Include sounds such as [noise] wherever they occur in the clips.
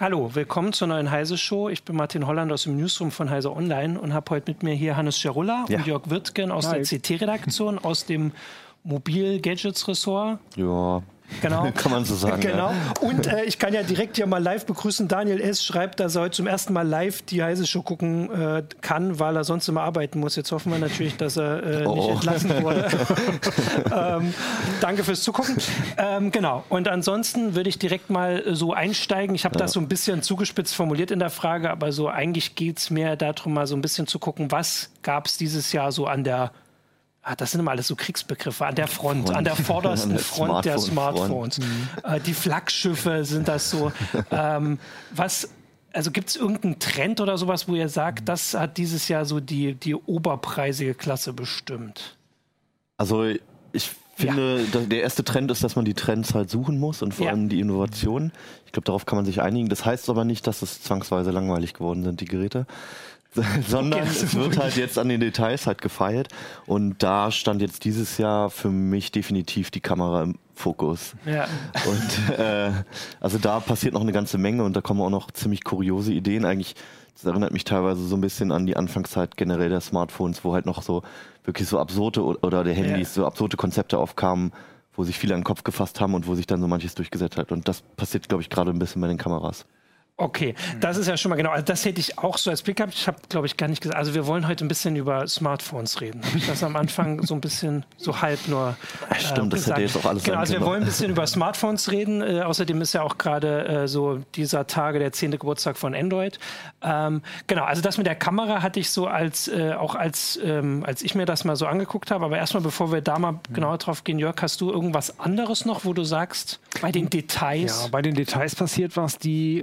Hallo, willkommen zur neuen Heise Show. Ich bin Martin Holland aus dem Newsroom von Heise Online und habe heute mit mir hier Hannes Scherulla ja. und Jörg Wirtgen aus Hi. der CT-Redaktion, aus dem Mobil-Gadgets-Ressort. Ja, Genau. [laughs] Kann man so sagen. Genau. Ja. Und äh, ich kann ja direkt hier mal live begrüßen. Daniel S. schreibt, dass er heute zum ersten Mal live die Heise Show gucken äh, kann, weil er sonst immer arbeiten muss. Jetzt hoffen wir natürlich, dass er äh, oh. nicht entlassen wurde. [laughs] ähm, danke fürs Zugucken. Ähm, genau. Und ansonsten würde ich direkt mal so einsteigen. Ich habe ja. das so ein bisschen zugespitzt formuliert in der Frage, aber so eigentlich geht es mehr darum, mal so ein bisschen zu gucken, was gab es dieses Jahr so an der Ah, das sind immer alles so Kriegsbegriffe. An der Front, Front. an der [laughs] vordersten der Front der Smartphones. Mhm. Äh, die Flaggschiffe sind das so. [laughs] ähm, was, also gibt es irgendeinen Trend oder sowas, wo ihr sagt, das hat dieses Jahr so die, die oberpreisige Klasse bestimmt? Also ich finde, ja. der erste Trend ist, dass man die Trends halt suchen muss und vor ja. allem die Innovationen. Ich glaube, darauf kann man sich einigen. Das heißt aber nicht, dass es zwangsweise langweilig geworden sind, die Geräte. [laughs] sondern okay, es wird halt jetzt an den Details halt gefeilt und da stand jetzt dieses Jahr für mich definitiv die Kamera im Fokus. Ja. Und äh, also da passiert noch eine ganze Menge und da kommen auch noch ziemlich kuriose Ideen. Eigentlich, das erinnert mich teilweise so ein bisschen an die Anfangszeit generell der Smartphones, wo halt noch so wirklich so absurde oder der Handys ja. so absurde Konzepte aufkamen, wo sich viele an den Kopf gefasst haben und wo sich dann so manches durchgesetzt hat. Und das passiert, glaube ich, gerade ein bisschen bei den Kameras. Okay, das ist ja schon mal genau. Also das hätte ich auch so als Blick gehabt. Ich habe, glaube ich, gar nicht gesagt. Also wir wollen heute ein bisschen über Smartphones reden. Habe ich das am Anfang so ein bisschen so halb nur. Äh, Stimmt, das hätte jetzt auch alles Genau, also wir wollen ein bisschen über Smartphones reden. Äh, außerdem ist ja auch gerade äh, so dieser Tage der zehnte Geburtstag von Android. Ähm, genau, also das mit der Kamera hatte ich so als äh, auch als ähm, als ich mir das mal so angeguckt habe. Aber erstmal, bevor wir da mal mhm. genauer drauf gehen, Jörg, hast du irgendwas anderes noch, wo du sagst, bei den Details? Ja, bei den Details passiert was, die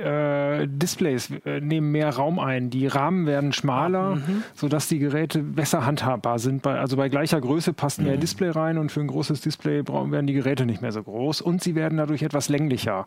äh, Displays äh, nehmen mehr Raum ein. Die Rahmen werden schmaler, mhm. sodass die Geräte besser handhabbar sind. Bei, also bei gleicher Größe passt mehr mhm. Display rein und für ein großes Display werden die Geräte nicht mehr so groß und sie werden dadurch etwas länglicher.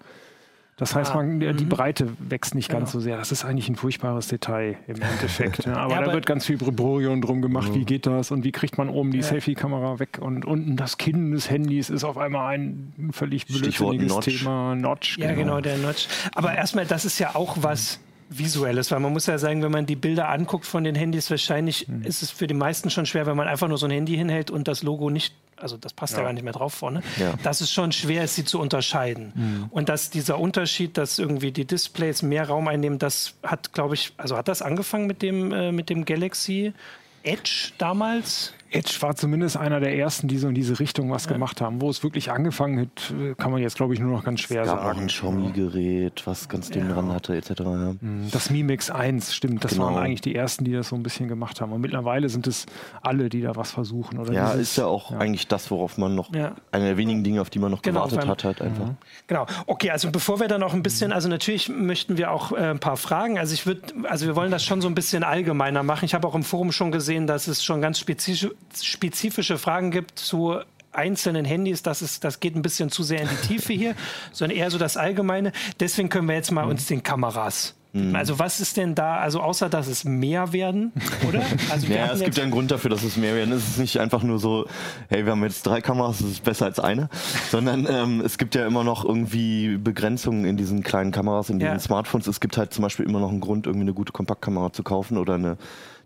Das heißt, ah, man, die mhm. Breite wächst nicht genau. ganz so sehr. Das ist eigentlich ein furchtbares Detail im Endeffekt. ja, [laughs] aber, ja, aber da wird ganz viel Breborion drum gemacht. Wie geht das und wie kriegt man oben die ja. Selfie-Kamera weg? Und unten das Kinn des Handys ist auf einmal ein völlig blödsinniges. Thema. Notch. Ja, genau. genau, der Notch. Aber erstmal, das ist ja auch was Visuelles, weil man muss ja sagen, wenn man die Bilder anguckt von den Handys, wahrscheinlich mhm. ist es für die meisten schon schwer, wenn man einfach nur so ein Handy hinhält und das Logo nicht, also das passt ja, ja gar nicht mehr drauf vorne. Ja. Das ist schon schwer, sie zu unterscheiden. Mhm. Und dass dieser Unterschied, dass irgendwie die Displays mehr Raum einnehmen, das hat, glaube ich, also hat das angefangen mit dem, äh, mit dem Galaxy Edge damals? Edge war zumindest einer der ersten, die so in diese Richtung was ja. gemacht haben. Wo es wirklich angefangen hat, kann man jetzt, glaube ich, nur noch ganz schwer es gab sagen. ein Xiaomi-Gerät, was ganz ja. dran hatte, etc. Ja. Mhm. Das Mi Mix 1, stimmt. Das genau. waren eigentlich die ersten, die das so ein bisschen gemacht haben. Und mittlerweile sind es alle, die da was versuchen. Oder ja, dieses, ist ja auch eigentlich das, worauf man noch, eine der wenigen Dinge, auf die man noch genau, gewartet hat, halt einfach. Mhm. Genau. Okay, also bevor wir dann noch ein bisschen, also natürlich möchten wir auch äh, ein paar Fragen. Also ich würde, also wir wollen das schon so ein bisschen allgemeiner machen. Ich habe auch im Forum schon gesehen, dass es schon ganz spezifisch, spezifisch spezifische Fragen gibt zu einzelnen Handys, das, ist, das geht ein bisschen zu sehr in die Tiefe hier, [laughs] sondern eher so das Allgemeine. Deswegen können wir jetzt mal mhm. uns den Kameras mhm. also was ist denn da, also außer dass es mehr werden, oder? Also [laughs] ja, es gibt ja einen Grund dafür, dass es mehr werden. Es ist nicht einfach nur so, hey, wir haben jetzt drei Kameras, das ist besser als eine, [laughs] sondern ähm, es gibt ja immer noch irgendwie Begrenzungen in diesen kleinen Kameras, in diesen ja. Smartphones. Es gibt halt zum Beispiel immer noch einen Grund, irgendwie eine gute Kompaktkamera zu kaufen oder eine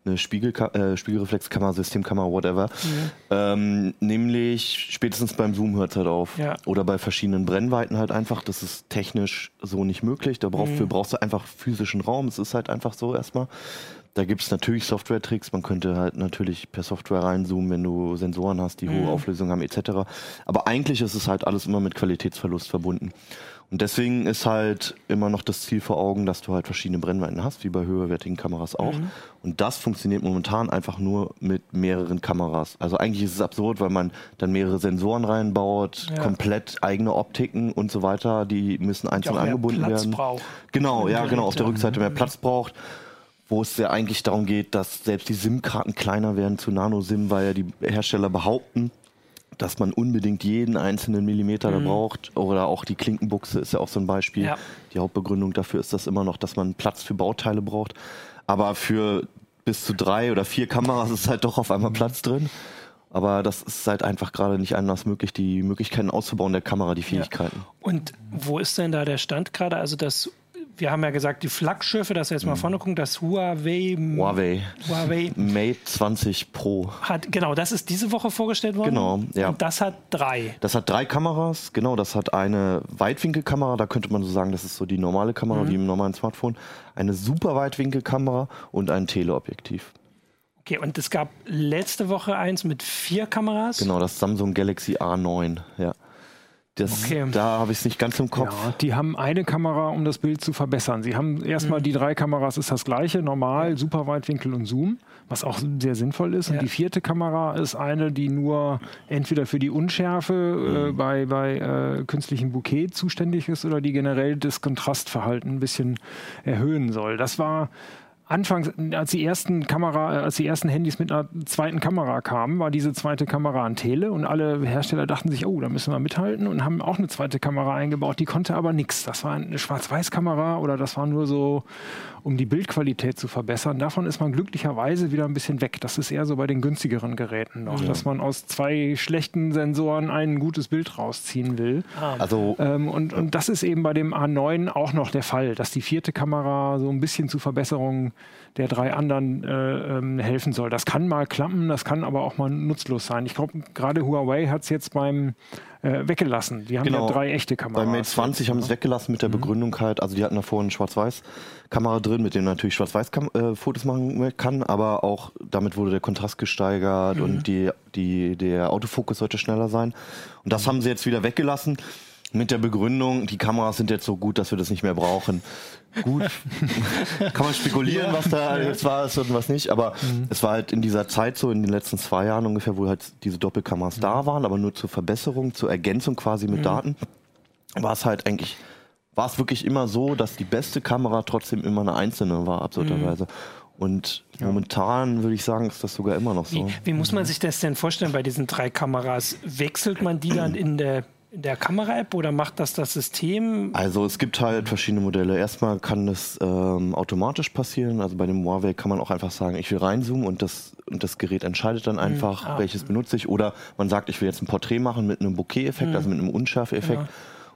eine Spiegel, äh, Spiegelreflexkamera, Systemkamera, whatever. Mhm. Ähm, nämlich spätestens beim Zoom hört es halt auf. Ja. Oder bei verschiedenen Brennweiten halt einfach. Das ist technisch so nicht möglich. Dafür mhm. brauchst du einfach physischen Raum. Es ist halt einfach so erstmal. Da gibt es natürlich Software-Tricks. Man könnte halt natürlich per Software reinzoomen, wenn du Sensoren hast, die mhm. hohe Auflösung haben, etc. Aber eigentlich ist es halt alles immer mit Qualitätsverlust verbunden. Und deswegen ist halt immer noch das Ziel vor Augen, dass du halt verschiedene Brennweiten hast, wie bei höherwertigen Kameras auch. Mhm. Und das funktioniert momentan einfach nur mit mehreren Kameras. Also eigentlich ist es absurd, weil man dann mehrere Sensoren reinbaut, ja. komplett eigene Optiken und so weiter, die müssen einzeln angebunden Platz werden. Braucht. Genau, ja, genau, auf der Rückseite mehr Platz braucht wo es ja eigentlich darum geht, dass selbst die SIM-Karten kleiner werden zu Nano-SIM, weil ja die Hersteller behaupten, dass man unbedingt jeden einzelnen Millimeter mhm. da braucht. Oder auch die Klinkenbuchse ist ja auch so ein Beispiel. Ja. Die Hauptbegründung dafür ist das immer noch, dass man Platz für Bauteile braucht. Aber für bis zu drei oder vier Kameras ist halt doch auf einmal mhm. Platz drin. Aber das ist halt einfach gerade nicht anders möglich, die Möglichkeiten auszubauen der Kamera, die Fähigkeiten. Ja. Und wo ist denn da der Stand gerade? Also das wir haben ja gesagt, die Flaggschiffe, dass wir jetzt mal mhm. vorne gucken, das Huawei, Huawei, Huawei Mate 20 Pro. Hat, genau, das ist diese Woche vorgestellt worden. Genau, ja. Und das hat drei. Das hat drei Kameras, genau. Das hat eine Weitwinkelkamera, da könnte man so sagen, das ist so die normale Kamera mhm. wie im normalen Smartphone. Eine super Weitwinkelkamera und ein Teleobjektiv. Okay, und es gab letzte Woche eins mit vier Kameras. Genau, das Samsung Galaxy A9, ja. Das, okay. Da habe ich es nicht ganz im Kopf. Ja, die haben eine Kamera, um das Bild zu verbessern. Sie haben erstmal mhm. die drei Kameras, ist das gleiche, normal, Superweitwinkel und Zoom, was auch sehr sinnvoll ist. Ja. Und die vierte Kamera ist eine, die nur entweder für die Unschärfe äh, mhm. bei, bei äh, künstlichem Bouquet zuständig ist oder die generell das Kontrastverhalten ein bisschen erhöhen soll. Das war anfangs, als die ersten Kamera, äh, als die ersten Handys mit einer zweiten Kamera kamen, war diese zweite Kamera ein Tele und alle Hersteller dachten sich, oh, da müssen wir mithalten und haben auch eine zweite Kamera eingebaut. Die konnte aber nichts. Das war eine Schwarz-Weiß-Kamera oder das war nur so um die Bildqualität zu verbessern. Davon ist man glücklicherweise wieder ein bisschen weg. Das ist eher so bei den günstigeren Geräten noch, ja. dass man aus zwei schlechten Sensoren ein gutes Bild rausziehen will. Ah. Also, ähm, und, und das ist eben bei dem A9 auch noch der Fall, dass die vierte Kamera so ein bisschen zur Verbesserung der drei anderen äh, ähm, helfen soll. Das kann mal klappen, das kann aber auch mal nutzlos sein. Ich glaube, gerade Huawei hat es jetzt beim äh, weggelassen. Die haben genau. ja drei echte Kameras. Bei Mate 20 haben sie es weggelassen mit der mhm. Begründung halt, also die hatten davor eine Schwarz-Weiß-Kamera drin, mit dem man natürlich Schwarz-Weiß-Fotos äh, machen kann, aber auch damit wurde der Kontrast gesteigert mhm. und die, die, der Autofokus sollte schneller sein. Und das haben sie jetzt wieder weggelassen mit der Begründung, die Kameras sind jetzt so gut, dass wir das nicht mehr brauchen. Gut, [laughs] kann man spekulieren, ja. was da jetzt war und was nicht, aber mhm. es war halt in dieser Zeit so, in den letzten zwei Jahren ungefähr, wo halt diese Doppelkameras mhm. da waren, aber nur zur Verbesserung, zur Ergänzung quasi mit mhm. Daten, war es halt eigentlich, war es wirklich immer so, dass die beste Kamera trotzdem immer eine einzelne war, absurderweise. Mhm. Und ja. momentan würde ich sagen, ist das sogar immer noch so. Wie, wie, muss man sich das denn vorstellen bei diesen drei Kameras? Wechselt man die dann [clears throat] in der in der Kamera-App oder macht das das System? Also es gibt halt verschiedene Modelle. Erstmal kann das ähm, automatisch passieren. Also bei dem Huawei kann man auch einfach sagen, ich will reinzoomen und das, und das Gerät entscheidet dann hm, einfach, mhm. ah. welches benutze ich. Oder man sagt, ich will jetzt ein Porträt machen mit einem Bokeh-Effekt, mhm. also mit einem Unschärfe-Effekt. Ja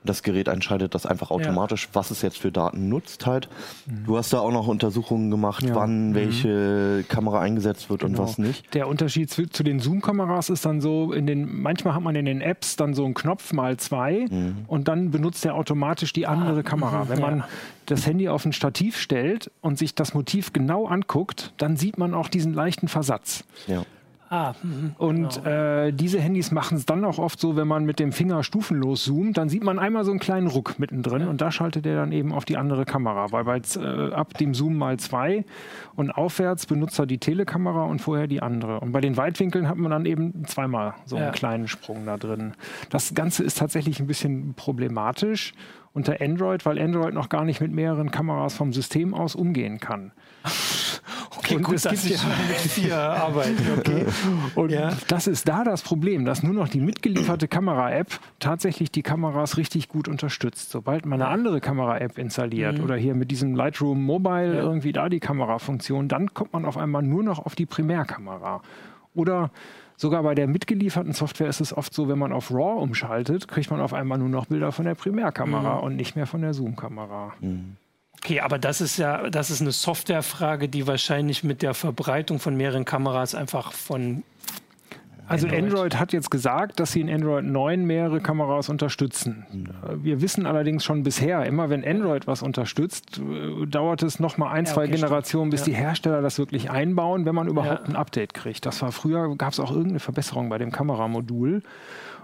das Gerät entscheidet das einfach automatisch, ja. was es jetzt für Daten nutzt halt. Mhm. Du hast da auch noch Untersuchungen gemacht, ja. wann mhm. welche Kamera eingesetzt wird genau. und was nicht. Der Unterschied zu, zu den Zoom-Kameras ist dann so, in den, manchmal hat man in den Apps dann so einen Knopf mal zwei mhm. und dann benutzt er automatisch die andere ah, Kamera. Wenn man das Handy auf ein Stativ stellt und sich das Motiv genau anguckt, dann sieht man auch diesen leichten Versatz. Ja. Ah, mh, und genau. äh, diese Handys machen es dann auch oft so, wenn man mit dem Finger stufenlos zoomt, dann sieht man einmal so einen kleinen Ruck mittendrin ja. und da schaltet er dann eben auf die andere Kamera, weil bei, äh, ab dem Zoom mal zwei und aufwärts benutzt er die Telekamera und vorher die andere. Und bei den Weitwinkeln hat man dann eben zweimal so einen ja. kleinen Sprung da drin. Das Ganze ist tatsächlich ein bisschen problematisch unter Android, weil Android noch gar nicht mit mehreren Kameras vom System aus umgehen kann. [laughs] Okay, und gut, es gibt ja [laughs] mit vier arbeiten. Okay. [laughs] Und ja. das ist da das Problem, dass nur noch die mitgelieferte Kamera-App tatsächlich die Kameras richtig gut unterstützt. Sobald man eine andere Kamera-App installiert mhm. oder hier mit diesem Lightroom Mobile ja. irgendwie da die Kamerafunktion, dann kommt man auf einmal nur noch auf die Primärkamera. Oder sogar bei der mitgelieferten Software ist es oft so, wenn man auf RAW umschaltet, kriegt man auf einmal nur noch Bilder von der Primärkamera mhm. und nicht mehr von der Zoom-Kamera. Mhm. Okay, aber das ist ja, das ist eine Softwarefrage, die wahrscheinlich mit der Verbreitung von mehreren Kameras einfach von also Android. Android. hat jetzt gesagt, dass sie in Android 9 mehrere Kameras unterstützen. Mhm. Wir wissen allerdings schon bisher, immer wenn Android was unterstützt, äh, dauert es noch mal ein, ja, zwei okay, Generationen, bis ja. die Hersteller das wirklich einbauen, wenn man überhaupt ja. ein Update kriegt. Das war früher, gab es auch irgendeine Verbesserung bei dem Kameramodul.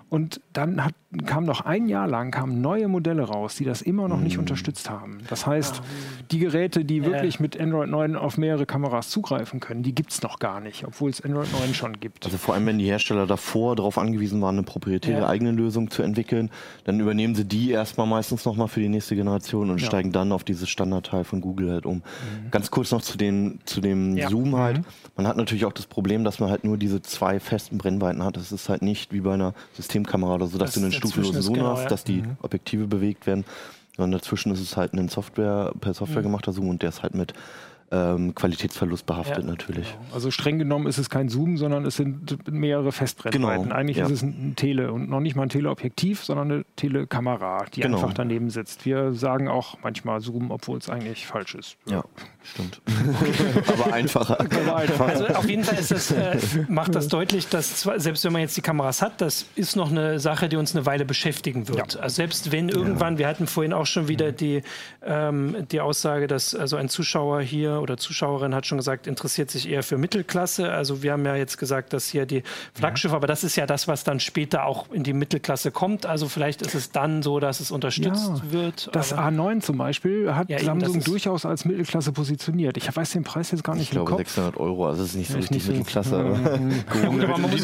Und dann hat, kam noch ein Jahr lang kamen neue Modelle raus, die das immer noch nicht mhm. unterstützt haben. Das heißt, ah. die Geräte, die wirklich mit Android 9 auf mehrere Kameras zugreifen können, die gibt es noch gar nicht, obwohl es Android 9 schon gibt. Also vor allem, wenn die Hersteller davor darauf angewiesen waren, eine proprietäre ja. eigene Lösung zu entwickeln, dann übernehmen sie die erstmal meistens nochmal für die nächste Generation und ja. steigen dann auf dieses Standardteil von Google halt um. Mhm. Ganz kurz noch zu, den, zu dem ja. Zoom halt. Mhm. Man hat natürlich auch das Problem, dass man halt nur diese zwei festen Brennweiten hat. Das ist halt nicht wie bei einer System Filmkamera oder so, dass das du einen stufenlosen Zoom genau, ja. dass die mhm. Objektive bewegt werden. Und dazwischen ist es halt ein Software, per Software mhm. gemachter Zoom und der ist halt mit ähm, Qualitätsverlust behaftet ja. natürlich. Genau. Also streng genommen ist es kein Zoom, sondern es sind mehrere Festbrennweiten. Genau. Eigentlich ja. ist es ein Tele und noch nicht mal ein Teleobjektiv, sondern eine Telekamera, die genau. einfach daneben sitzt. Wir sagen auch manchmal Zoom, obwohl es eigentlich falsch ist. Ja, stimmt. [laughs] [laughs] Aber einfacher. Also auf jeden Fall das, äh, macht das deutlich, dass zwar, selbst wenn man jetzt die Kameras hat, das ist noch eine Sache, die uns eine Weile beschäftigen wird. Ja. Also selbst wenn irgendwann, wir hatten vorhin auch schon wieder die, ähm, die Aussage, dass also ein Zuschauer hier oder Zuschauerin hat schon gesagt, interessiert sich eher für Mittelklasse. Also wir haben ja jetzt gesagt, dass hier die Flaggschiffe, ja. aber das ist ja das, was dann später auch in die Mittelklasse kommt. Also vielleicht ist es dann so, dass es unterstützt ja, wird. Das A9 zum Beispiel hat ja, Samsung eben, durchaus als Mittelklasse positioniert. Ich weiß den Preis jetzt gar nicht Ich glaube 600 Euro, also es ist nicht so richtig Mittelklasse. [laughs] aber man muss,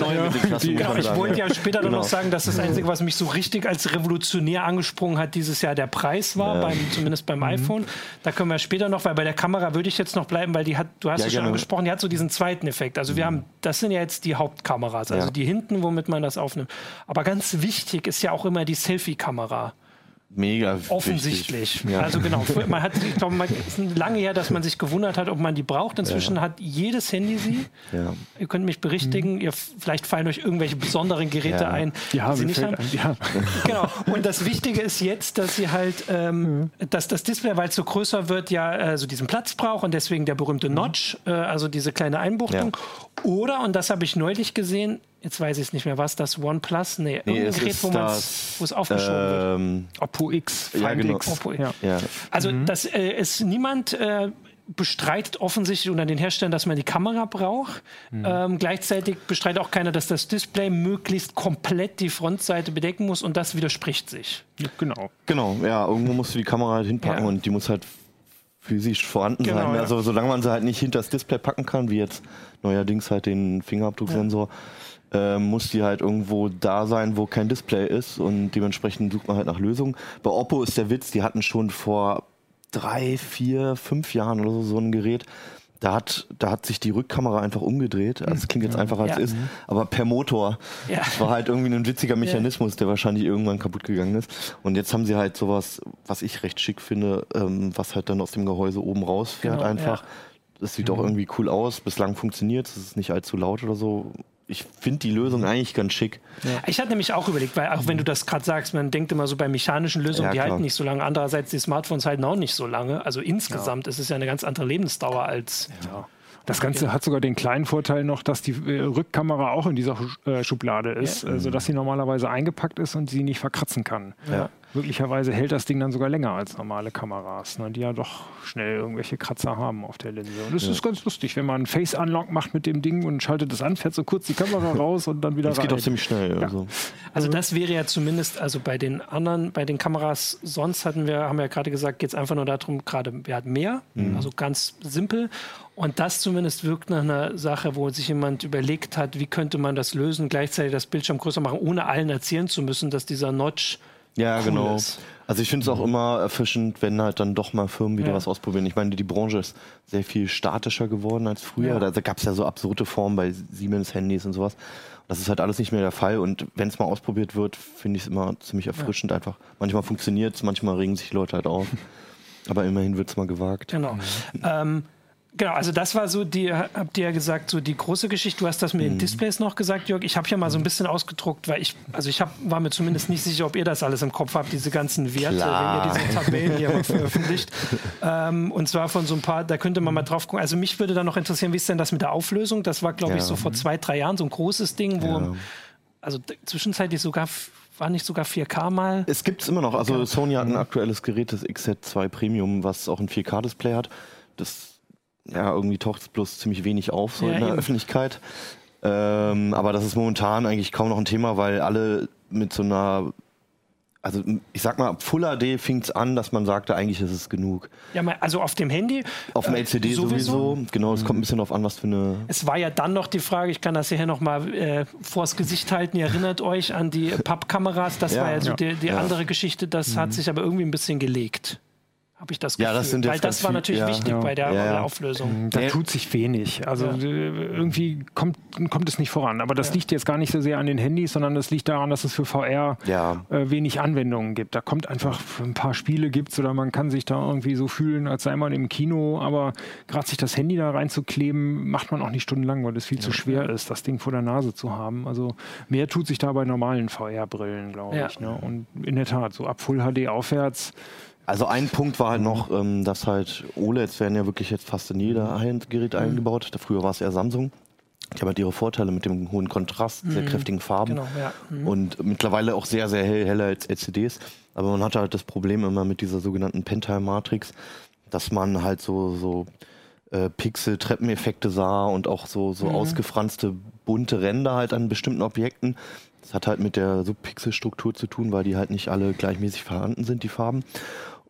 genau, ich wollte ja später genau. noch sagen, dass das Einzige, was mich so richtig als revolutionär angesprungen hat, dieses Jahr der Preis war, beim, zumindest beim mhm. iPhone. Da können wir später noch, weil bei der Kamera würde ich jetzt jetzt noch bleiben, weil die hat, du hast ja, es schon genau. angesprochen, die hat so diesen zweiten Effekt. Also wir mhm. haben, das sind ja jetzt die Hauptkameras, also ja. die hinten, womit man das aufnimmt. Aber ganz wichtig ist ja auch immer die Selfie-Kamera. Mega offensichtlich. Ja. Also genau, man hat, ich glaube, es [laughs] ist lange her, dass man sich gewundert hat, ob man die braucht. Inzwischen ja. hat jedes Handy sie. Ja. Ihr könnt mich berichtigen. Mhm. Ihr vielleicht fallen euch irgendwelche besonderen Geräte ein, die sie nicht haben. Ein, [laughs] genau. Und das Wichtige ist jetzt, dass sie halt, ähm, mhm. dass das Display, weil es so größer wird, ja äh, so diesen Platz braucht und deswegen der berühmte mhm. Notch, äh, also diese kleine Einbuchtung. Oder und das habe ich neulich gesehen jetzt weiß ich es nicht mehr, was das OnePlus? Nee, nee irgendein Gerät, wo es aufgeschoben ähm, wird. Oppo X, Find ja, genau. X. Oppo, ja. ja. Also mhm. das äh, ist niemand äh, bestreitet offensichtlich unter den Herstellern, dass man die Kamera braucht. Mhm. Ähm, gleichzeitig bestreitet auch keiner, dass das Display möglichst komplett die Frontseite bedecken muss und das widerspricht sich. Ja, genau. Genau, ja, irgendwo musst du die Kamera halt hinpacken ja. und die muss halt physisch vorhanden genau, sein. Also solange man sie halt nicht hinter das Display packen kann, wie jetzt neuerdings halt den Fingerabdrucksensor, äh, muss die halt irgendwo da sein, wo kein Display ist und dementsprechend sucht man halt nach Lösungen. Bei Oppo ist der Witz, die hatten schon vor drei, vier, fünf Jahren oder so so ein Gerät. Da hat, da hat sich die Rückkamera einfach umgedreht. Also es klingt jetzt einfacher als ja. es ist, aber per Motor. Ja. Das war halt irgendwie ein witziger Mechanismus, der wahrscheinlich irgendwann kaputt gegangen ist. Und jetzt haben sie halt sowas, was ich recht schick finde, ähm, was halt dann aus dem Gehäuse oben rausfährt genau, einfach. Ja. Das sieht mhm. auch irgendwie cool aus. Bislang funktioniert. Es ist nicht allzu laut oder so ich finde die Lösung eigentlich ganz schick. Ja. Ich hatte nämlich auch überlegt, weil auch wenn du das gerade sagst, man denkt immer so bei mechanischen Lösungen, ja, die halten nicht so lange. Andererseits die Smartphones halten auch nicht so lange. Also insgesamt ja. ist es ja eine ganz andere Lebensdauer als. Ja. Das Ganze hat sogar den kleinen Vorteil noch, dass die äh, Rückkamera auch in dieser äh, Schublade ist, ja. also dass sie normalerweise eingepackt ist und sie nicht verkratzen kann. Ja. Möglicherweise hält das Ding dann sogar länger als normale Kameras, ne, die ja doch schnell irgendwelche Kratzer haben auf der Linse. Und das ja. ist ganz lustig, wenn man Face Unlock macht mit dem Ding und schaltet es an, fährt so kurz die Kamera [laughs] raus und dann wieder das rein. Das geht auch ziemlich schnell. Ja. Also. also das wäre ja zumindest, also bei den anderen, bei den Kameras sonst hatten wir, haben wir ja gerade gesagt, geht es einfach nur darum, gerade wer hat mehr, mhm. also ganz simpel. Und das zumindest wirkt nach einer Sache, wo sich jemand überlegt hat, wie könnte man das lösen, gleichzeitig das Bildschirm größer machen, ohne allen erzählen zu müssen, dass dieser Notch ja, cool genau. Ist. Also ich finde es auch immer erfischend, wenn halt dann doch mal Firmen wieder ja. was ausprobieren. Ich meine, die Branche ist sehr viel statischer geworden als früher. Ja. Da, gab es ja so absurde Formen bei Siemens-Handys und sowas. Das ist halt alles nicht mehr der Fall. Und wenn es mal ausprobiert wird, finde ich es immer ziemlich erfrischend ja. einfach. Manchmal funktioniert es, manchmal regen sich die Leute halt auf. [laughs] Aber immerhin wird es mal gewagt. Genau. Mhm. Ähm, Genau, also das war so, die habt ihr ja gesagt, so die große Geschichte. Du hast das mit den mhm. Displays noch gesagt, Jörg. Ich habe ja mal so ein bisschen ausgedruckt, weil ich, also ich hab, war mir zumindest nicht sicher, ob ihr das alles im Kopf habt, diese ganzen Werte, Klar. wenn ihr diese Tabellen hier veröffentlicht. [laughs] Ähm, und zwar von so ein paar, da könnte man mal drauf gucken. Also mich würde da noch interessieren, wie ist denn das mit der Auflösung? Das war, glaube ja. ich, so vor zwei, drei Jahren so ein großes Ding, wo, ja. also zwischenzeitlich sogar war nicht sogar 4K mal? Es gibt es immer noch. Also Sony hat ein aktuelles Gerät, das XZ2 Premium, was auch ein 4K-Display hat. Das ja, irgendwie taucht es bloß ziemlich wenig auf so ja, in der eben. Öffentlichkeit. Ähm, aber das ist momentan eigentlich kaum noch ein Thema, weil alle mit so einer also ich sag mal, Full HD fing es an, dass man sagte, eigentlich ist es genug. Ja, also auf dem Handy. Auf dem äh, LCD sowieso. sowieso. Genau, es mhm. kommt ein bisschen darauf an, was für eine. Es war ja dann noch die Frage, ich kann das hier nochmal äh, vors Gesicht halten, ihr erinnert euch an die Pappkameras, das ja, war ja so ja. die, die andere Geschichte, das mhm. hat sich aber irgendwie ein bisschen gelegt habe ich das Gefühl. Ja, das sind Weil das war natürlich ja, wichtig ja, bei der, ja, Auflösung. Da tut sich wenig. Also irgendwie kommt, kommt es nicht voran. Aber das liegt jetzt gar nicht so sehr an den Handys, sondern das liegt daran, dass es für VR äh, wenig Anwendungen gibt. Da kommt einfach ein paar Spiele gibt's oder man kann sich da irgendwie so fühlen, als sei man im Kino. Aber gerade sich das Handy da reinzukleben, macht man auch nicht stundenlang, weil es viel zu schwer ist, das Ding vor der Nase zu haben. Also mehr tut sich da bei normalen VR-Brillen, glaube ich. Ne? Und in der Tat, so ab Full HD aufwärts also ein Punkt war halt noch, ähm, dass halt OLEDs werden ja wirklich jetzt fast in jeder High-End-Gerät mhm. eingebaut. Früher war es eher Samsung. Die haben halt ihre Vorteile mit dem hohen Kontrast, mhm. sehr kräftigen Farben genau, ja. mhm. und mittlerweile auch sehr, sehr hell, heller als LCDs. Aber man hatte halt das Problem immer mit dieser sogenannten Pentile-Matrix, dass man halt so, so äh, Pixel-Treppeneffekte sah und auch so, so mhm. ausgefranste bunte Ränder halt an bestimmten Objekten. Das hat halt mit der Subpixelstruktur zu tun, weil die halt nicht alle gleichmäßig vorhanden sind, die Farben.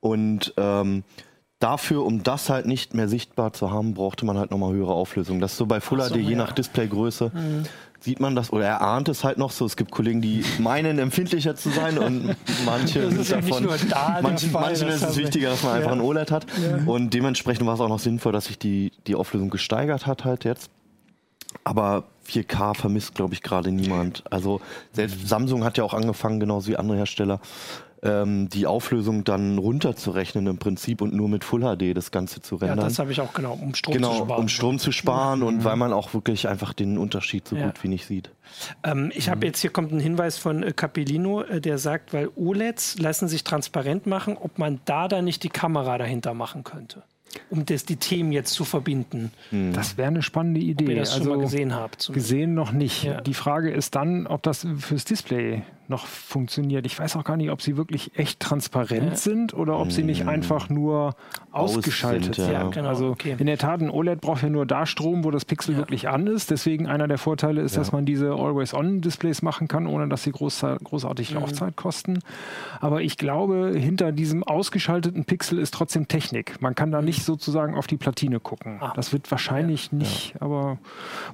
Und ähm, dafür, um das halt nicht mehr sichtbar zu haben, brauchte man halt nochmal höhere Auflösung. Das ist so bei Full so, HD, je nach Displaygröße. Mhm. Sieht man das oder er ahnt es halt noch so. Es gibt Kollegen, die [laughs] meinen, empfindlicher zu sein und manche [laughs] das ist ja davon. Nicht nur da manchen, manchen ist es wichtiger, dass man einfach ein OLED hat. Ja. Und dementsprechend war es auch noch sinnvoll, dass sich die, die Auflösung gesteigert hat halt jetzt. Aber 4K vermisst, glaube ich, gerade niemand. Also selbst Samsung hat ja auch angefangen, genauso wie andere Hersteller, ähm, die Auflösung dann runterzurechnen im Prinzip und nur mit Full HD das Ganze zu rendern. Ja, das habe ich auch genau, um Strom genau, zu sparen. um Strom zu sparen ja. und mhm. weil man auch wirklich einfach den Unterschied so ja. gut wie nicht sieht. Ähm, ich habe mhm. jetzt hier kommt ein Hinweis von äh, Capellino, äh, der sagt, weil OLEDs lassen sich transparent machen, ob man da dann nicht die Kamera dahinter machen könnte um das, die Themen jetzt zu verbinden. Hm. Das wäre eine spannende Idee. Ob ihr das also, schon mal gesehen habt. Gesehen noch nicht. Ja. Die Frage ist dann, ob das fürs Display noch funktioniert. Ich weiß auch gar nicht, ob sie wirklich echt transparent ja. sind oder ob sie nicht hm. einfach nur ausgeschaltet sind. Ja. Genau, also okay. in der Tat, ein OLED braucht ja nur da Strom, wo das Pixel ja. wirklich an ist. Deswegen einer der Vorteile ist, dass man diese Always-On-Displays machen kann, ohne dass sie groß, großartig mhm. Laufzeit kosten. Aber ich glaube, hinter diesem ausgeschalteten Pixel ist trotzdem Technik. Man kann da nicht sozusagen auf die Platine gucken. Ah. Das wird wahrscheinlich nicht, aber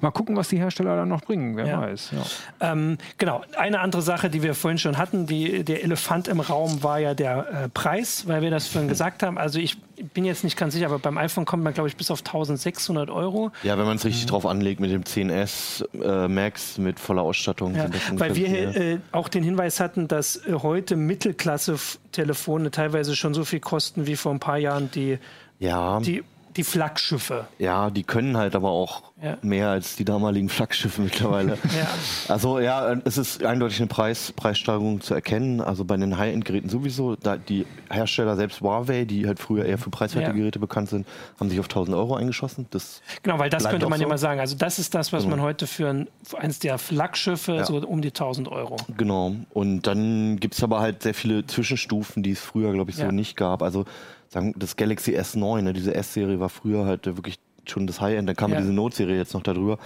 mal gucken, was die Hersteller dann noch bringen. Wer weiß. Ähm, genau. Eine andere Sache, die wir vorhin schon hatten, die, der Elefant im Raum war ja der äh, Preis, weil wir das vorhin [laughs] gesagt haben. Also ich bin jetzt nicht ganz sicher, aber beim iPhone kommt man, glaube ich, bis auf 1600 Euro. Ja, wenn man es richtig mhm. drauf anlegt mit dem 10S äh, Max mit voller Ausstattung. Ja, weil wir äh, auch den Hinweis hatten, dass äh, heute Mittelklasse-Telefone teilweise schon so viel kosten wie vor ein paar Jahren die, ja. die die Flaggschiffe. Ja, die können halt aber auch ja. mehr als die damaligen Flaggschiffe mittlerweile. [laughs] ja. Also ja, es ist eindeutig eine Preis, Preissteigerung zu erkennen. Also bei den High-End-Geräten sowieso. Da die Hersteller, selbst Huawei, die halt früher eher für preiswerte ja. Geräte bekannt sind, haben sich auf 1000 Euro eingeschossen. Das genau, weil das könnte man so. ja mal sagen. Also das ist das, was genau. man heute für, ein, für eines der Flaggschiffe so um die 1000 Euro. Genau. Und dann gibt es aber halt sehr viele Zwischenstufen, die es früher, glaube ich, so nicht gab. Also sagen, das Galaxy S9, ne, diese S-Serie war früher halt wirklich schon das High-End, dann kam ja. diese Note-Serie jetzt noch darüber.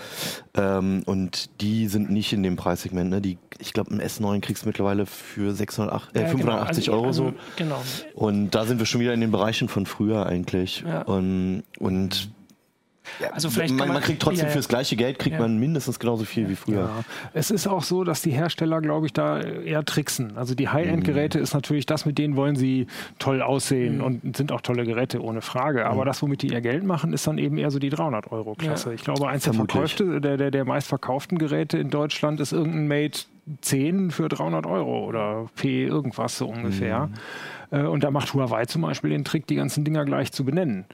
Ähm, und die sind nicht in dem Preissegment. Ne? Die, ich glaube, ein S9 kriegst du mittlerweile für 608, äh, ja, 580 genau. also, Euro also, so. Genau. Und da sind wir schon wieder in den Bereichen von früher eigentlich. Ja. Und, und ja, also vielleicht man, man, man, kriegt trotzdem ja, fürs gleiche Geld kriegt ja. man mindestens genauso viel wie früher. Es ist auch so, dass die Hersteller, glaube ich, da eher tricksen. Also die High-End-Geräte mhm. ist natürlich das, mit denen wollen sie toll aussehen mhm. und sind auch tolle Geräte ohne Frage. Aber mhm. das, womit die ihr Geld machen, ist dann eben eher so die 300 Euro Klasse. Ich glaube, eins der, verkaufte, der, der, der meistverkauften Geräte in Deutschland ist irgendein Mate 10 für 300 Euro oder P irgendwas so ungefähr. Mhm. Äh, und da macht Huawei zum Beispiel den Trick, die ganzen Dinger gleich zu benennen.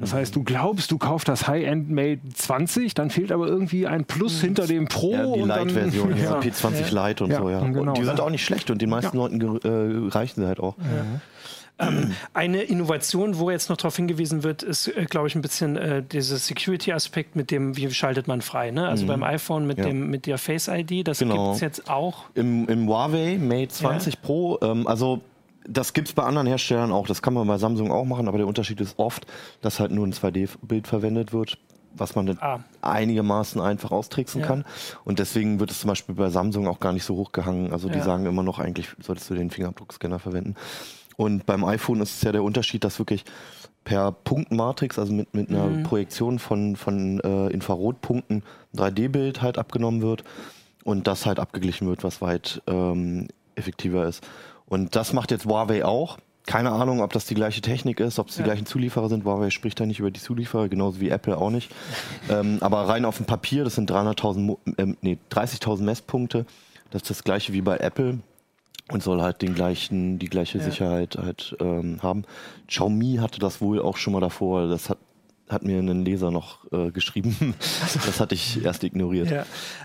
Das heißt, du glaubst, du kaufst das High-End Mate 20, dann fehlt aber irgendwie ein Plus mhm. hinter dem Pro. Ja, die Lite-Version, [laughs] ja. P20 ja. Lite und ja, so, ja. Genau, und die sind auch nicht schlecht und den meisten Leuten äh, reichen sie halt auch. Ähm, eine Innovation, wo jetzt noch darauf hingewiesen wird, ist, äh, glaube ich, ein bisschen äh, dieser Security-Aspekt mit dem, wie schaltet man frei. Ne? Also mhm. beim iPhone mit, dem, mit der Face-ID, das genau. gibt es jetzt auch. Im, Im Huawei Mate 20 Pro, ähm, also das gibt es bei anderen Herstellern auch. Das kann man bei Samsung auch machen, aber der Unterschied ist oft, dass halt nur ein 2D-Bild verwendet wird, was man ah. einigermaßen einfach austricksen ja. kann. Und deswegen wird es zum Beispiel bei Samsung auch gar nicht so hochgehangen. Also die ja. sagen immer noch, eigentlich solltest du den Fingerabdruckscanner verwenden. Und beim iPhone ist es ja der Unterschied, dass wirklich per Punktmatrix, also mit, mit einer mhm. Projektion von, von äh, Infrarotpunkten, ein 3D-Bild halt abgenommen wird und das halt abgeglichen wird, was weit ähm, effektiver ist. Und das macht jetzt Huawei auch. keine Ahnung, ob das die gleiche Technik ist, ob es die ja. gleichen Zulieferer sind. Huawei spricht da nicht über die Zulieferer, genauso wie Apple auch nicht. [laughs] ähm, aber rein auf dem Papier, das sind 300.000, äh, nee, 30.000 Messpunkte. Das ist das gleiche wie bei Apple und soll halt den gleichen, die gleiche ja. Sicherheit halt ähm, haben. Xiaomi hatte das wohl auch schon mal davor. Das hat hat mir ein Leser noch äh, geschrieben. [laughs] das hatte ich erst ignoriert. Ja.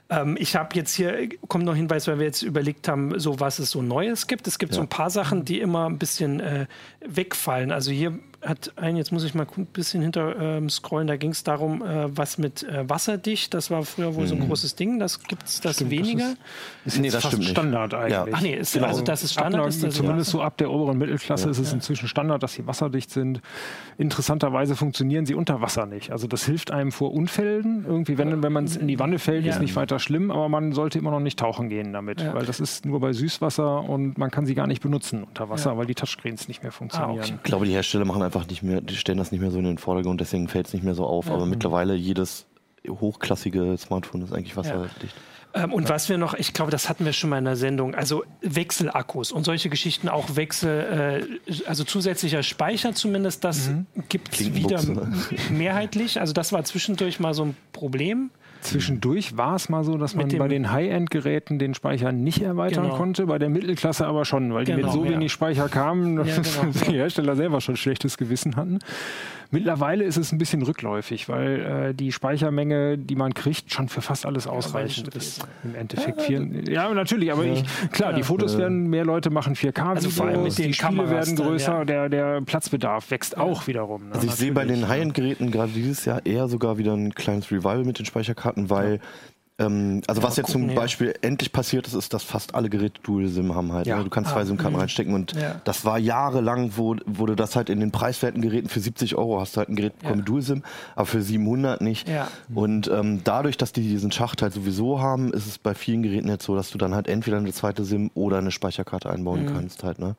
Ähm, ich habe jetzt hier, kommt noch Hinweis, weil wir jetzt überlegt haben, so was es so Neues gibt. Es gibt ja. so ein paar Sachen, die immer ein bisschen äh, wegfallen. Also hier hat ein, jetzt muss ich mal ein bisschen hinter ähm, scrollen, da ging es darum, äh, was mit äh, wasserdicht, das war früher wohl so ein mhm. großes Ding, das gibt es das stimmt, weniger. Das ist, ist nee, das fast Standard eigentlich. Ja. Ach nee, ist, genau. also das ist Standard. Ab, ist das zumindest so ab der oberen Mittelklasse ja. ist es inzwischen Standard, dass sie wasserdicht sind. Interessanterweise funktionieren sie unter Wasser nicht. Also das hilft einem vor Unfällen. Irgendwie, wenn, wenn man es in die Wanne fällt, ja. ist nicht weiter schlimm, aber man sollte immer noch nicht tauchen gehen damit, weil das ist nur bei Süßwasser und man kann sie gar nicht benutzen unter Wasser, weil die Touchscreens nicht mehr funktionieren. Ah, okay. Ich glaube, die Hersteller machen einfach nicht mehr, die stellen das nicht mehr so in den Vordergrund, deswegen fällt es nicht mehr so auf. Aber mittlerweile jedes hochklassige Smartphone ist eigentlich wasserdicht. Ähm, und was wir noch, ich glaube, das hatten wir schon mal in der Sendung, also Wechselakkus und solche Geschichten, auch Wechsel, äh, also zusätzlicher Speicher zumindest, das mhm. gibt es wieder mehrheitlich. Also das war zwischendurch mal so ein Problem. Zwischendurch war es mal so, dass man bei den High-End-Geräten den Speicher nicht erweitern genau. konnte, bei der Mittelklasse aber schon, weil genau, die mit genau, so wenig Speicher kamen, [laughs] dass ja, genau. die Hersteller selber schon schlechtes Gewissen hatten. Mittlerweile ist es ein bisschen rückläufig, weil äh, die Speichermenge, die man kriegt, schon für fast alles ausreichend ja, ist. Im Endeffekt. Ja, vier, ja natürlich, aber ja. ich, klar, die Fotos werden, mehr Leute machen 4K, also vor allem mit den die Spiele Kameras werden größer, dann, der, der Platzbedarf wächst auch wiederum. Ne? Also ich sehe bei den High-End-Geräten gerade dieses Jahr eher sogar wieder ein kleines Revival mit den Speicherkarten, weil ähm, also ja, was jetzt gucken, zum Beispiel ja. endlich passiert ist, ist, dass fast alle Geräte Dual-SIM haben halt. Ja. Ne? Du kannst ah, zwei SIM-Karten mhm. reinstecken und das war jahrelang, wo, wurde das halt in den preiswerten Geräten für 70 Euro hast du halt ein Gerät bekommen mit Dual-SIM, aber für 700 nicht. Und ähm, dadurch, dass die diesen Schacht halt sowieso haben, ist es bei vielen Geräten jetzt so, dass du dann halt entweder eine zweite SIM oder eine Speicherkarte einbauen mhm. kannst halt. Ne?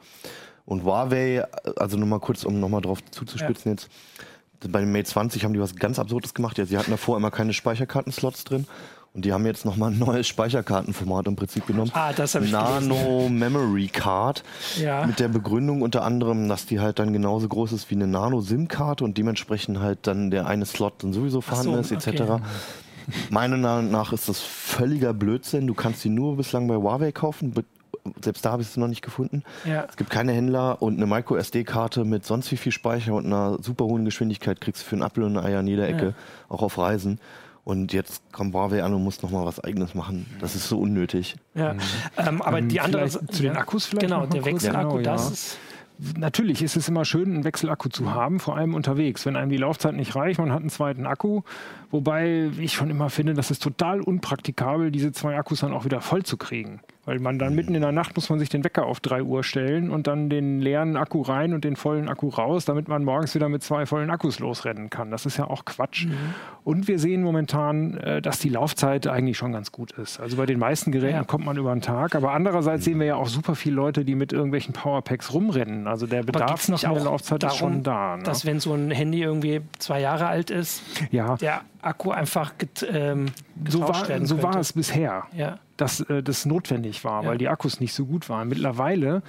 Und Huawei, also nur mal kurz, um nochmal drauf zuzuspitzen jetzt, bei dem Mate 20 haben die was ganz Absurdes gemacht. Ja, sie hatten davor immer keine Speicherkartenslots drin und die haben jetzt nochmal ein neues Speicherkartenformat im Prinzip genommen. Ah, das habe ich Nano gelesen. Memory Card. Ja. Mit der Begründung unter anderem, dass die halt dann genauso groß ist wie eine Nano-SIM-Karte und dementsprechend halt dann der eine Slot dann sowieso vorhanden so, ist, etc. Okay. Meiner Meinung nach ist das völliger Blödsinn. Du kannst die nur bislang bei Huawei kaufen. Selbst da habe ich es noch nicht gefunden. Ja. Es gibt keine Händler und eine Micro SD-Karte mit sonst wie viel Speicher und einer super hohen Geschwindigkeit kriegst du für einen Apfel und ein Ei an jeder Ecke, ja. auch auf Reisen. Und jetzt kommt Huawei an und muss noch mal was Eigenes machen. Das ist so unnötig. Ja, mhm. ähm, aber ähm, die andere zu den Akkus vielleicht. Genau, der Wechselakku, genau, das ist natürlich ist es immer schön, einen Wechselakku zu haben, vor allem unterwegs. Wenn einem die Laufzeit nicht reicht, man hat einen zweiten Akku. Wobei ich schon immer finde, das ist total unpraktikabel, diese zwei Akkus dann auch wieder voll zu kriegen. Weil man dann mitten in der Nacht muss man sich den Wecker auf 3 Uhr stellen und dann den leeren Akku rein und den vollen Akku raus, damit man morgens wieder mit zwei vollen Akkus losrennen kann. Das ist ja auch Quatsch. Mhm. Und wir sehen momentan, äh, dass die Laufzeit eigentlich schon ganz gut ist. Also bei den meisten Geräten ja. kommt man über den Tag. Aber andererseits sehen wir ja auch super viele Leute, die mit irgendwelchen Powerpacks rumrennen. Also der Bedarf nach der Laufzeit darum, ist schon da. Ne? Dass wenn so ein Handy irgendwie zwei Jahre alt ist, ja. der Akku einfach get, ähm, so war, werden So war es bisher. Ja dass äh, das notwendig war, ja. weil die Akkus nicht so gut waren. Mittlerweile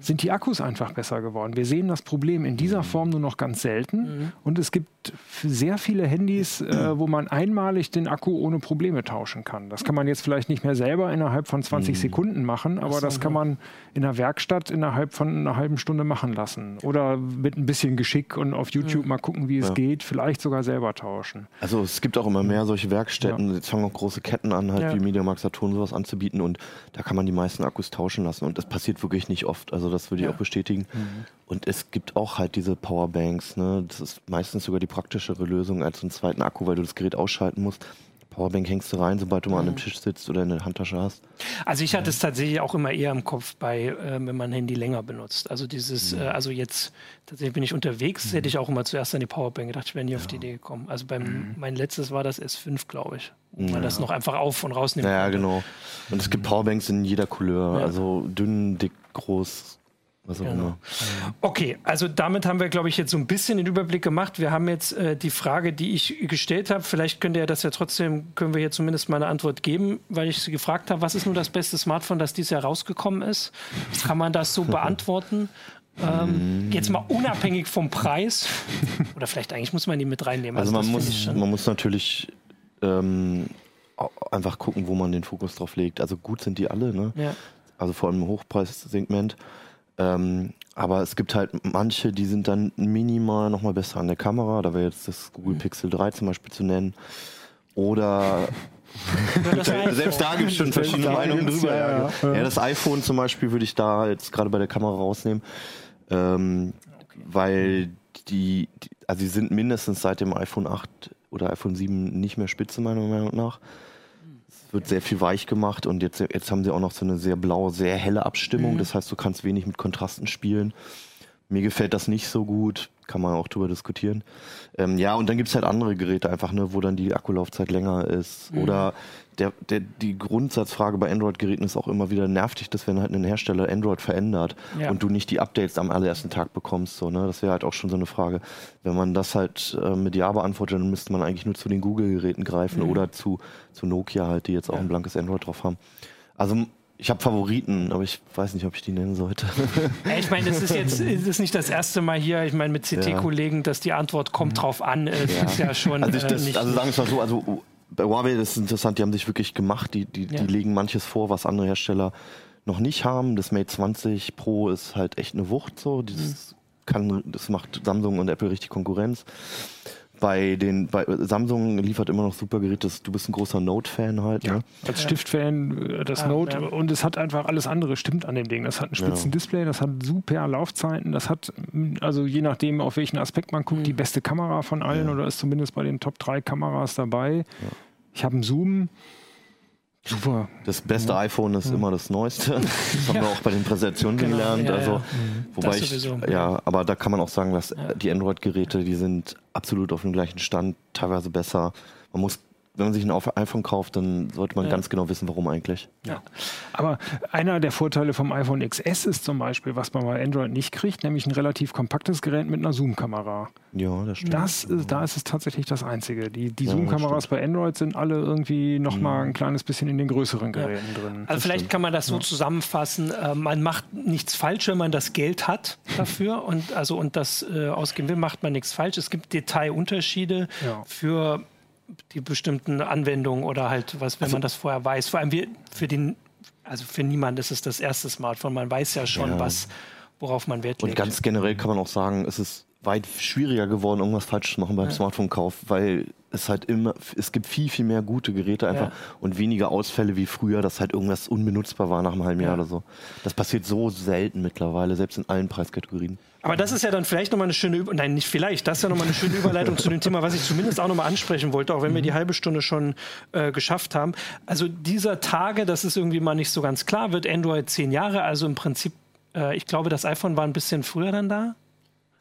sind die Akkus einfach besser geworden. Wir sehen das Problem in dieser Form nur noch ganz selten mhm. und es gibt sehr viele Handys, äh, [clears throat] wo man einmalig den Akku ohne Probleme tauschen kann. Das kann man jetzt vielleicht nicht mehr selber innerhalb von 20 mhm. Sekunden machen, aber das kann man in der Werkstatt innerhalb von einer halben Stunde machen lassen oder mit ein bisschen Geschick und auf YouTube mhm. mal gucken, wie es ja. geht, vielleicht sogar selber tauschen. Also es gibt auch immer mehr solche Werkstätten, ja. jetzt fangen auch große Ketten an, halt ja. wie Mediamarkt Saturn sowas anzubieten und da kann man die meisten Akkus tauschen lassen und das passiert wirklich nicht oft. Also das würde ich auch bestätigen. Mhm. Und es gibt auch halt diese Powerbanks. Ne? Das ist meistens sogar die praktischere Lösung als einen zweiten Akku, weil du das Gerät ausschalten musst. Powerbank hängst du rein, sobald du mal an einem mhm. Tisch sitzt oder in der Handtasche hast. Also ich hatte es tatsächlich auch immer eher im Kopf bei, äh, wenn man ein Handy länger benutzt. Also dieses, mhm. äh, also jetzt tatsächlich bin ich unterwegs, mhm. hätte ich auch immer zuerst an die Powerbank gedacht, ich wäre nie ja. auf die Idee gekommen. Also beim mhm. mein letztes war das S5, glaube ich. Wo man das noch einfach auf und rausnimmt. Ja, genau. Und es gibt Powerbanks in jeder Couleur. Ja. Also dünn, dick, groß, was auch genau. immer. Okay, also damit haben wir, glaube ich, jetzt so ein bisschen den Überblick gemacht. Wir haben jetzt äh, die Frage, die ich gestellt habe. Vielleicht könnt ihr das ja trotzdem, können wir hier zumindest mal eine Antwort geben, weil ich sie gefragt habe, was ist nun das beste Smartphone, das dieses Jahr rausgekommen ist? Kann man das so [laughs] beantworten? Ähm, jetzt mal unabhängig vom Preis. Oder vielleicht eigentlich muss man die mit reinnehmen. Also, also man, muss, man muss natürlich ähm, einfach gucken, wo man den Fokus drauf legt. Also gut sind die alle, ne? Ja. Also vor allem im Hochpreissegment. Ähm, aber es gibt halt manche, die sind dann minimal nochmal besser an der Kamera. Da wäre jetzt das Google Pixel 3 zum Beispiel zu nennen. Oder [laughs] selbst da gibt es schon verschiedene Meinungen drüber. Ja, ja. Ja, das iPhone zum Beispiel würde ich da jetzt gerade bei der Kamera rausnehmen. Ähm, weil die, die, also sie sind mindestens seit dem iPhone 8 oder iPhone 7 nicht mehr spitze, meiner Meinung nach. Es wird sehr viel weich gemacht und jetzt, jetzt haben sie auch noch so eine sehr blaue, sehr helle Abstimmung. Mhm. Das heißt, du kannst wenig mit Kontrasten spielen. Mir gefällt das nicht so gut, kann man auch drüber diskutieren. Ähm, ja, und dann gibt es halt andere Geräte einfach, ne, wo dann die Akkulaufzeit länger ist. Mhm. Oder der, der, die Grundsatzfrage bei Android-Geräten ist auch immer wieder, nervt dich das, wenn halt ein Hersteller Android verändert ja. und du nicht die Updates am allerersten Tag bekommst. So, ne? Das wäre halt auch schon so eine Frage. Wenn man das halt äh, mit Ja beantwortet, dann müsste man eigentlich nur zu den Google-Geräten greifen mhm. oder zu, zu Nokia halt, die jetzt auch ja. ein blankes Android drauf haben. Also ich habe Favoriten, aber ich weiß nicht, ob ich die nennen sollte. [laughs] Ja, ich meine, das ist jetzt das ist nicht das erste Mal hier. Ich meine, mit CT-Kollegen, dass die Antwort kommt drauf an, äh, ja. ist ja schon. Also, ich, das, äh, also sagen wir es mal so, also [laughs] bei Huawei, das ist interessant, die haben sich wirklich gemacht, die, die, ja. die legen manches vor, was andere Hersteller noch nicht haben. Das Mate 20 Pro ist halt echt eine Wucht so. Dieses mhm. kann, das macht Samsung und Apple richtig Konkurrenz bei den bei Samsung liefert immer noch super Geräte. Du bist ein großer Note-Fan halt. Ja. Ne? Als Stift-Fan äh, das ah, Note ja. und es hat einfach alles andere stimmt an dem Ding. Das hat ein spitzen ja. Display, das hat super Laufzeiten, das hat also je nachdem auf welchen Aspekt man guckt, mhm. die beste Kamera von allen oder ist zumindest bei den Top 3 Kameras dabei. Ich habe einen Zoom. Super. Das beste ja. iPhone ist ja. immer das neueste. [laughs] Das haben ja. wir auch bei den Präsentationen genau. gelernt. also, mhm. wobei ich, ja, aber da kann man auch sagen, dass die Android-Geräte, die sind absolut auf dem gleichen Stand, teilweise besser. Man muss wenn man sich ein iPhone kauft, dann sollte man ja. ganz genau wissen, warum eigentlich. Ja. Aber einer der Vorteile vom iPhone XS ist zum Beispiel, was man bei Android nicht kriegt, nämlich ein relativ kompaktes Gerät mit einer Zoom-Kamera. Ja, das stimmt. Das ist, da ist es tatsächlich das Einzige. Die, die ja, Zoom-Kameras bei Android sind alle irgendwie nochmal mhm. ein kleines bisschen in den größeren Geräten drin. Also das vielleicht stimmt. kann man das so zusammenfassen, äh, man macht nichts falsch, wenn man das Geld hat dafür und, also, und das äh, ausgeben will, macht man nichts falsch. Es gibt Detailunterschiede für die bestimmten Anwendungen oder halt was, wenn also, man das vorher weiß. Vor allem wir, für den, also für niemanden ist es das erste Smartphone. Man weiß ja schon, ja. was, worauf man Wert legt. Und ganz generell kann man auch sagen, es ist weit schwieriger geworden, irgendwas falsch zu machen beim ja. Smartphone-Kauf, weil es halt immer, es gibt viel, viel mehr gute Geräte einfach ja. und weniger Ausfälle wie früher, dass halt irgendwas unbenutzbar war nach einem halben Jahr oder so. Das passiert so selten mittlerweile, selbst in allen Preiskategorien. Aber das ist ja dann vielleicht nochmal eine schöne, Über nein, nicht vielleicht, das ist ja nochmal eine schöne Überleitung zu dem Thema, was ich zumindest auch nochmal ansprechen wollte, auch wenn wir die halbe Stunde schon äh, geschafft haben. Also dieser Tage, das ist irgendwie mal nicht so ganz klar, wird Android zehn Jahre, also im Prinzip, äh, ich glaube, das iPhone war ein bisschen früher dann da.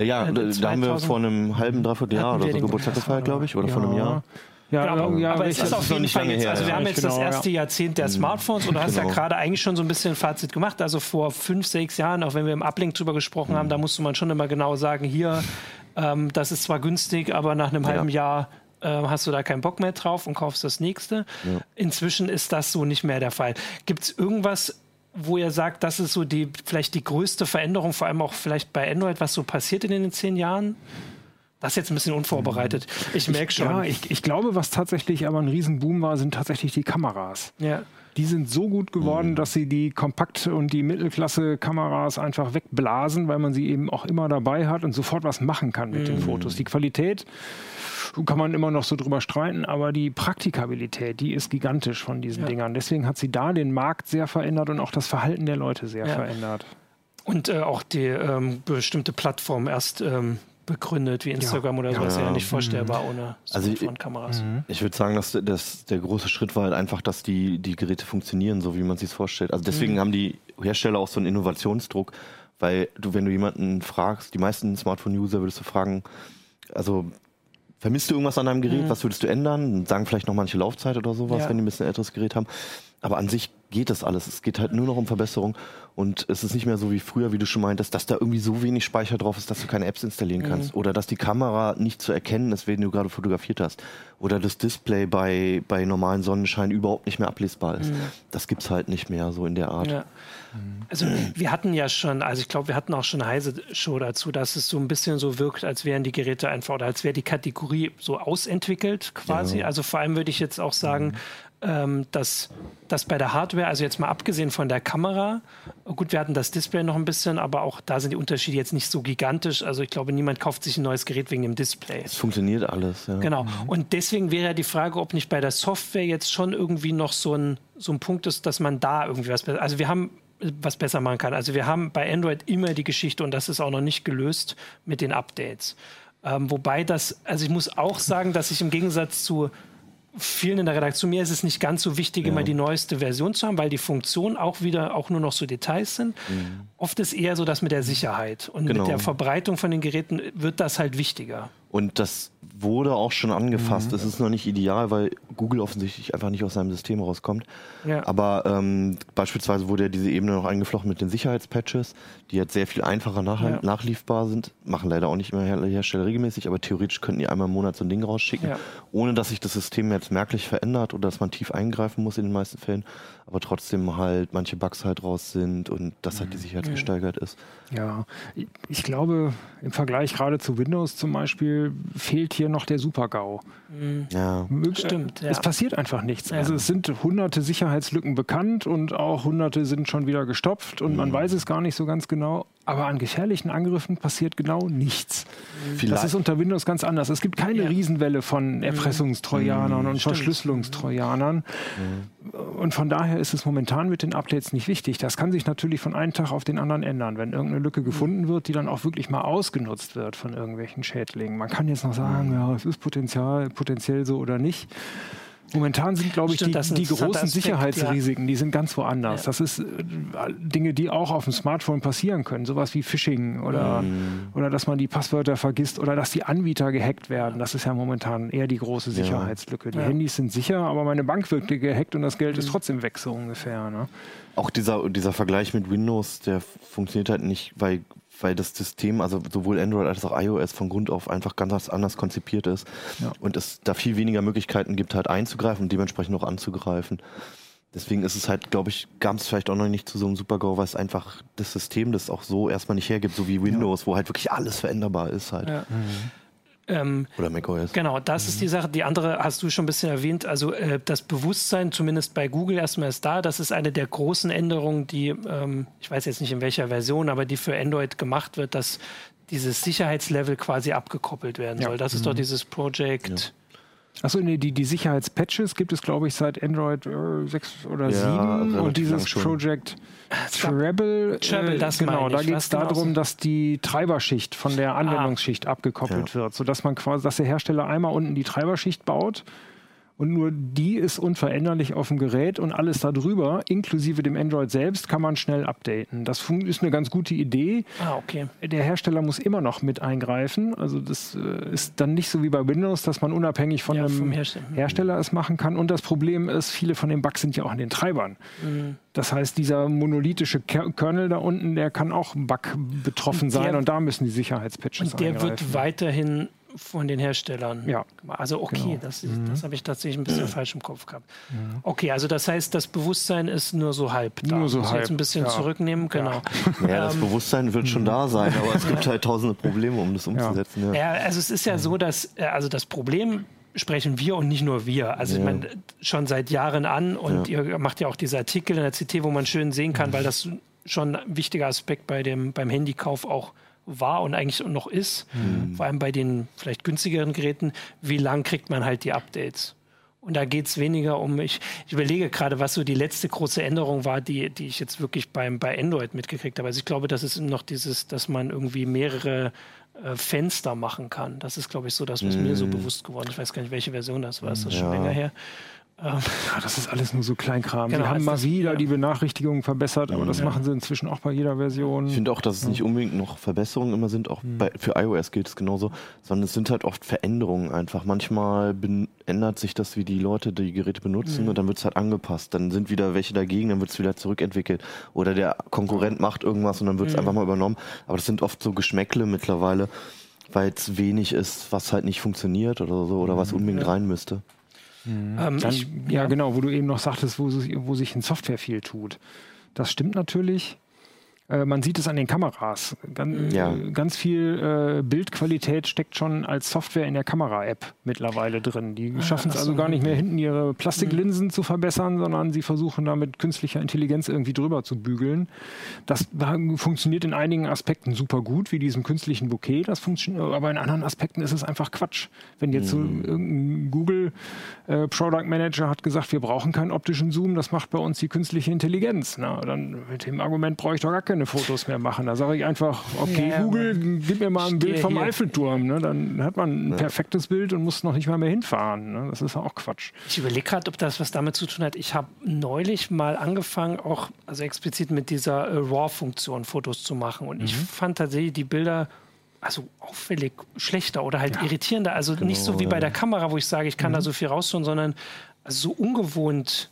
Ja, äh, da haben wir vor einem halben, dreiviertel Jahr oder so Geburtstag gefeiert, glaube ich, oder ja. vor einem Jahr. Ja, genau. ja, aber es ist auf jeden Fall jetzt, also wir haben jetzt genau, das erste ja. Jahrzehnt der mhm. Smartphones und du hast genau. ja gerade eigentlich schon so ein bisschen Fazit gemacht. Also vor fünf, sechs Jahren, auch wenn wir im Uplink drüber gesprochen mhm. haben, da musste man schon immer genau sagen, hier, ähm, das ist zwar günstig, aber nach einem ja. halben Jahr äh, hast du da keinen Bock mehr drauf und kaufst das nächste. Ja. Inzwischen ist das so nicht mehr der Fall. Gibt es irgendwas, wo ihr sagt, das ist so die vielleicht die größte Veränderung, vor allem auch vielleicht bei Android, was so passiert in den zehn Jahren? Das ist jetzt ein bisschen unvorbereitet. Ich merke schon. Ja, ich, ich, glaube, was tatsächlich aber ein Riesenboom war, sind tatsächlich die Kameras. Ja. Die sind so gut geworden, mhm. dass sie die Kompakt- und die Mittelklasse-Kameras einfach wegblasen, weil man sie eben auch immer dabei hat und sofort was machen kann mit mhm. den Fotos. Die Qualität kann man immer noch so drüber streiten, aber die Praktikabilität, die ist gigantisch von diesen ja. Dingern. Deswegen hat sie da den Markt sehr verändert und auch das Verhalten der Leute sehr ja. verändert. Und äh, auch die ähm, bestimmte Plattform erst ähm, begründet, wie Instagram ja. oder so, ja. ist ja nicht vorstellbar mhm. ohne also Kameras. Mhm. Ich würde sagen, dass, dass der große Schritt war halt einfach, dass die, die Geräte funktionieren, so wie man sich vorstellt. Also deswegen mhm. haben die Hersteller auch so einen Innovationsdruck, weil du, wenn du jemanden fragst, die meisten Smartphone-User würdest du fragen, also vermisst du irgendwas an deinem Gerät, mhm. was würdest du ändern? Sagen vielleicht noch manche Laufzeit oder sowas, ja. wenn die ein bisschen älteres Gerät haben. Aber an sich geht das alles. Es geht halt nur noch um Verbesserung und es ist nicht mehr so wie früher, wie du schon meintest, dass da irgendwie so wenig Speicher drauf ist, dass du keine Apps installieren kannst mhm. oder dass die Kamera nicht zu erkennen ist, wenn du gerade fotografiert hast oder das Display bei, bei normalen Sonnenschein überhaupt nicht mehr ablesbar ist. Mhm. Das gibt's halt nicht mehr so in der Art. Ja. Also wir hatten ja schon, also ich glaube, wir hatten auch schon eine heise Show dazu, dass es so ein bisschen so wirkt, als wären die Geräte einfach oder als wäre die Kategorie so ausentwickelt quasi. Ja. Also vor allem würde ich jetzt auch sagen, mhm ähm, dass, dass bei der Hardware, also jetzt mal abgesehen von der Kamera, gut, wir hatten das Display noch ein bisschen, aber auch da sind die Unterschiede jetzt nicht so gigantisch. Also ich glaube, niemand kauft sich ein neues Gerät wegen dem Display. Es funktioniert alles, ja. Genau. Mhm. Und deswegen wäre ja die Frage, ob nicht bei der Software jetzt schon irgendwie noch so ein, so ein Punkt ist, dass man da irgendwie was besser. Also wir haben was besser machen kann. Also wir haben bei Android immer die Geschichte und das ist auch noch nicht gelöst mit den Updates. Ähm, wobei das, also ich muss auch sagen, dass ich im Gegensatz zu vielen in der Redaktion, mir ist es nicht ganz so wichtig, ja. immer die neueste Version zu haben, weil die Funktionen auch wieder auch nur noch so Details sind. Mhm. Oft ist eher so das mit der Sicherheit und genau. mit der Verbreitung von den Geräten wird das halt wichtiger. Und das wurde auch schon angefasst. Es mhm. ist noch nicht ideal, weil Google offensichtlich einfach nicht aus seinem System rauskommt. Ja. Aber ähm, beispielsweise wurde ja diese Ebene noch eingeflochten mit den Sicherheitspatches, die jetzt sehr viel einfacher nach ja. nachliefbar sind. Machen leider auch nicht mehr Her Hersteller regelmäßig, aber theoretisch könnten die einmal im Monat so ein Ding rausschicken, ja. ohne dass sich das System jetzt merklich verändert oder dass man tief eingreifen muss in den meisten Fällen aber trotzdem halt manche Bugs halt raus sind und dass halt die mhm. Sicherheit gesteigert ist. Ja, ich glaube, im Vergleich gerade zu Windows zum Beispiel fehlt hier noch der Super-GAU. Mhm. Ja, stimmt. Ja. Es passiert einfach nichts. Ja. Also es sind hunderte Sicherheitslücken bekannt und auch hunderte sind schon wieder gestopft und mhm. man weiß es gar nicht so ganz genau. Aber an gefährlichen Angriffen passiert genau nichts. Vielleicht. Das ist unter Windows ganz anders. Es gibt keine ja. Riesenwelle von mhm. Erpressungstrojanern mhm. und Stimmt. Verschlüsselungstrojanern. Mhm. Und von daher ist es momentan mit den Updates nicht wichtig. Das kann sich natürlich von einem Tag auf den anderen ändern, wenn irgendeine Lücke gefunden wird, die dann auch wirklich mal ausgenutzt wird von irgendwelchen Schädlingen. Man kann jetzt noch sagen, mhm. ja, es ist Potenzial, potenziell so oder nicht. Momentan sind, glaube ich, Stimmt, die, die großen Aspekt, Sicherheitsrisiken, ja. die sind ganz woanders. Ja. Das ist äh, Dinge, die auch auf dem Smartphone passieren können. Sowas wie Phishing oder, mhm. oder dass man die Passwörter vergisst oder dass die Anbieter gehackt werden. Das ist ja momentan eher die große Sicherheitslücke. Die ja. Handys sind sicher, aber meine Bank wird gehackt und das Geld mhm. ist trotzdem weg, so ungefähr. Ne? Auch dieser, dieser Vergleich mit Windows, der funktioniert halt nicht, weil weil das System, also sowohl Android als auch iOS von Grund auf einfach ganz anders konzipiert ist ja. und es da viel weniger Möglichkeiten gibt, halt einzugreifen und dementsprechend auch anzugreifen. Deswegen ist es halt, glaube ich, kam es vielleicht auch noch nicht zu so einem Super-GO, weil es einfach das System das auch so erstmal nicht hergibt, so wie Windows, ja. wo halt wirklich alles veränderbar ist halt. Ja. Mhm. Ähm, Oder macOS. Genau, das mhm. ist die Sache. Die andere hast du schon ein bisschen erwähnt. Also äh, das Bewusstsein, zumindest bei Google erstmal ist da. Das ist eine der großen Änderungen, die, ähm, ich weiß jetzt nicht in welcher Version, aber die für Android gemacht wird, dass dieses Sicherheitslevel quasi abgekoppelt werden ja. soll. Das mhm. ist doch mhm. dieses Project. Ja. Achso, nee, die, die Sicherheitspatches gibt es, glaube ich, seit Android äh, 6 oder ja, 7. Und dieses Project Treble, Treble äh, das genau, da geht es darum, so? dass die Treiberschicht von der ah. Anwendungsschicht ah. abgekoppelt ja. wird, sodass man quasi, dass der Hersteller einmal unten die Treiberschicht baut und nur die ist unveränderlich auf dem Gerät und alles darüber, inklusive dem Android selbst, kann man schnell updaten. Das ist eine ganz gute Idee. Ah, okay. Der Hersteller muss immer noch mit eingreifen. Also das äh, ist dann nicht so wie bei Windows, dass man unabhängig von ja, einem Hersteller. Hersteller es machen kann. Und das Problem ist, viele von den Bugs sind ja auch in den Treibern. Mhm. Das heißt, dieser monolithische Kernel da unten, der kann auch Bug betroffen sein der, und da müssen die Sicherheitspatches Und der eingreifen. wird weiterhin von den Herstellern. Ja. Also okay, genau. das, mhm. das habe ich tatsächlich ein bisschen falsch im Kopf gehabt. Mhm. Okay, also das heißt, das Bewusstsein ist nur so halb da. Nur so Muss halb. jetzt ein bisschen ja. zurücknehmen, genau. Ja, [laughs] ja das ähm, Bewusstsein wird schon da sein, aber es gibt halt tausende Probleme, um das umzusetzen. Ja, also es ist ja so, dass äh, also das Problem sprechen wir und nicht nur wir. Also ich meine, schon seit Jahren an und ihr macht ja auch diese Artikel in der CT, wo man schön sehen kann, weil das schon ein wichtiger Aspekt bei dem, beim Handykauf auch war und eigentlich noch ist, mhm. vor allem bei den vielleicht günstigeren Geräten, wie lang kriegt man halt die Updates? Und da geht es weniger um, ich, ich überlege gerade, was so die letzte große Änderung war, die, die ich jetzt wirklich beim, bei Android mitgekriegt habe. Also ich glaube, das ist noch dieses, dass man irgendwie mehrere äh, Fenster machen kann. Das ist, glaube ich, so das, was mm. mir so mhm. bewusst geworden ist. Ich weiß gar nicht, welche Version das war, ist das ja. schon länger her. Ähm, ja, das ist alles nur so Kleinkram. Genau, die haben mal wieder ja. die Benachrichtigungen verbessert, aber das ja. machen sie inzwischen auch bei jeder Version. Ich finde auch, dass es nicht unbedingt noch Verbesserungen immer sind, auch mhm. bei, für iOS gilt es genauso, sondern es sind halt oft Veränderungen einfach. Manchmal ändert sich das, wie die Leute die Geräte benutzen mhm. und dann wird es halt angepasst. Dann sind wieder welche dagegen, dann wird es wieder zurückentwickelt. Oder der Konkurrent macht irgendwas und dann wird es mhm. einfach mal übernommen. Aber das sind oft so Geschmäckle mittlerweile, weil es wenig ist, was halt nicht funktioniert oder so oder was unbedingt rein müsste. Mhm. Ähm, Dann, ich, ja, genau, wo du eben noch sagtest, wo, wo sich in Software viel tut. Das stimmt natürlich. Äh, man sieht es an den Kameras. Ganz, ja. ganz viel äh, Bildqualität steckt schon als Software in der Kamera-App mittlerweile drin. Die ah, schaffen es also gar nicht mehr hinten ihre Plastiklinsen mhm. zu verbessern, sondern sie versuchen da mit künstlicher Intelligenz irgendwie drüber zu bügeln. Das funktioniert in einigen Aspekten super gut, wie diesem künstlichen Bouquet. Das funktioniert, aber in anderen Aspekten ist es einfach Quatsch. Wenn jetzt mhm. so irgendein Google äh, Product Manager hat gesagt, wir brauchen keinen optischen Zoom, das macht bei uns die künstliche Intelligenz. Na, dann mit dem Argument brauche ich doch gar keine keine Fotos mehr machen. Da sage ich einfach, okay, ja, Google, gib mir mal ein Bild vom hier. Eiffelturm. Ne? Dann hat man ein ja. perfektes Bild und muss noch nicht mal mehr hinfahren. Ne? Das ist auch Quatsch. Ich überlege gerade, ob das was damit zu tun hat. Ich habe neulich mal angefangen, auch also explizit mit dieser äh, RAW-Funktion Fotos zu machen. Und mhm. ich fand tatsächlich die Bilder also auffällig schlechter oder halt ja. irritierender. Also genau, nicht so wie bei der Kamera, wo ich sage, ich kann mhm. da so viel rausholen, sondern also so ungewohnt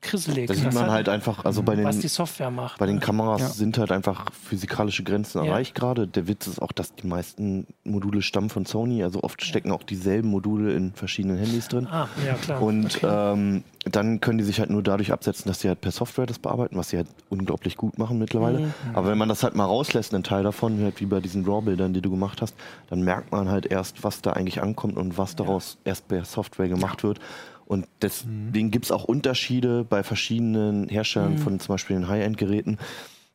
krisselig. Da sieht man halt einfach, also bei den, was die Software macht. Bei den Kameras ja. sind halt einfach physikalische Grenzen ja. erreicht gerade. Der Witz ist auch, dass die meisten Module stammen von Sony, also oft stecken auch dieselben Module in verschiedenen Handys drin. Ah, ja klar. Und okay. ähm, dann können die sich halt nur dadurch absetzen, dass sie halt per Software das bearbeiten, was sie halt unglaublich gut machen mittlerweile. Mhm. Aber wenn man das halt mal rauslässt, einen Teil davon, halt wie bei diesen RAW-Bildern, die du gemacht hast, dann merkt man halt erst, was da eigentlich ankommt und was daraus erst per Software gemacht wird. Und deswegen mhm. gibt es auch Unterschiede bei verschiedenen Herstellern mhm. von zum Beispiel den High-End-Geräten.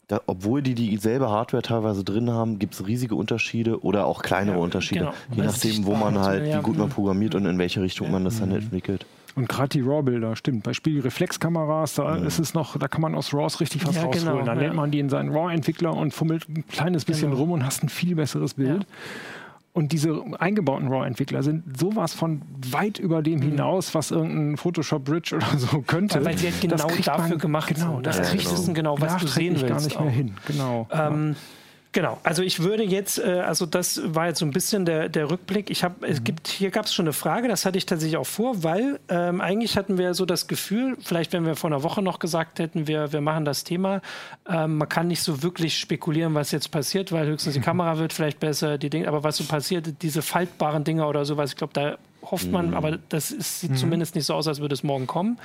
Da, obwohl die dieselbe Hardware teilweise drin haben, gibt es riesige Unterschiede oder auch kleinere ja, Unterschiede, genau. je nachdem, wo man halt, ja, wie gut man programmiert und in welche Richtung ja. man das dann mhm. entwickelt. Und gerade die RAW-Bilder, stimmt. Bei Spiegelreflexkameras, da ist es noch, da kann man aus RAWs richtig was rausholen. Genau, dann lädt man die in seinen RAW-Entwickler und fummelt ein kleines bisschen genau. rum und hast ein viel besseres Bild. Und diese eingebauten RAW-Entwickler sind sowas von weit über dem mhm. hinaus, was irgendein Photoshop Bridge oder so [laughs] könnte. Weil, weil sie halt genau dafür man, gemacht genau, Das ja, kriegst du genau, was du sehen willst. gar nicht auch. mehr hin. Genau. Ähm, ja. Genau, also ich würde jetzt, äh, also das war jetzt so ein bisschen der, der Rückblick. Ich habe, es mhm. gibt, hier gab es schon eine Frage, das hatte ich tatsächlich auch vor, weil ähm, eigentlich hatten wir so das Gefühl, vielleicht wenn wir vor einer Woche noch gesagt hätten, wir, wir machen das Thema, ähm, man kann nicht so wirklich spekulieren, was jetzt passiert, weil höchstens die [laughs] Kamera wird vielleicht besser, die Dinge, aber was so passiert, diese faltbaren Dinger oder sowas, ich glaube, da hofft man, mhm. aber das ist, sieht mhm. zumindest nicht so aus, als würde es morgen kommen.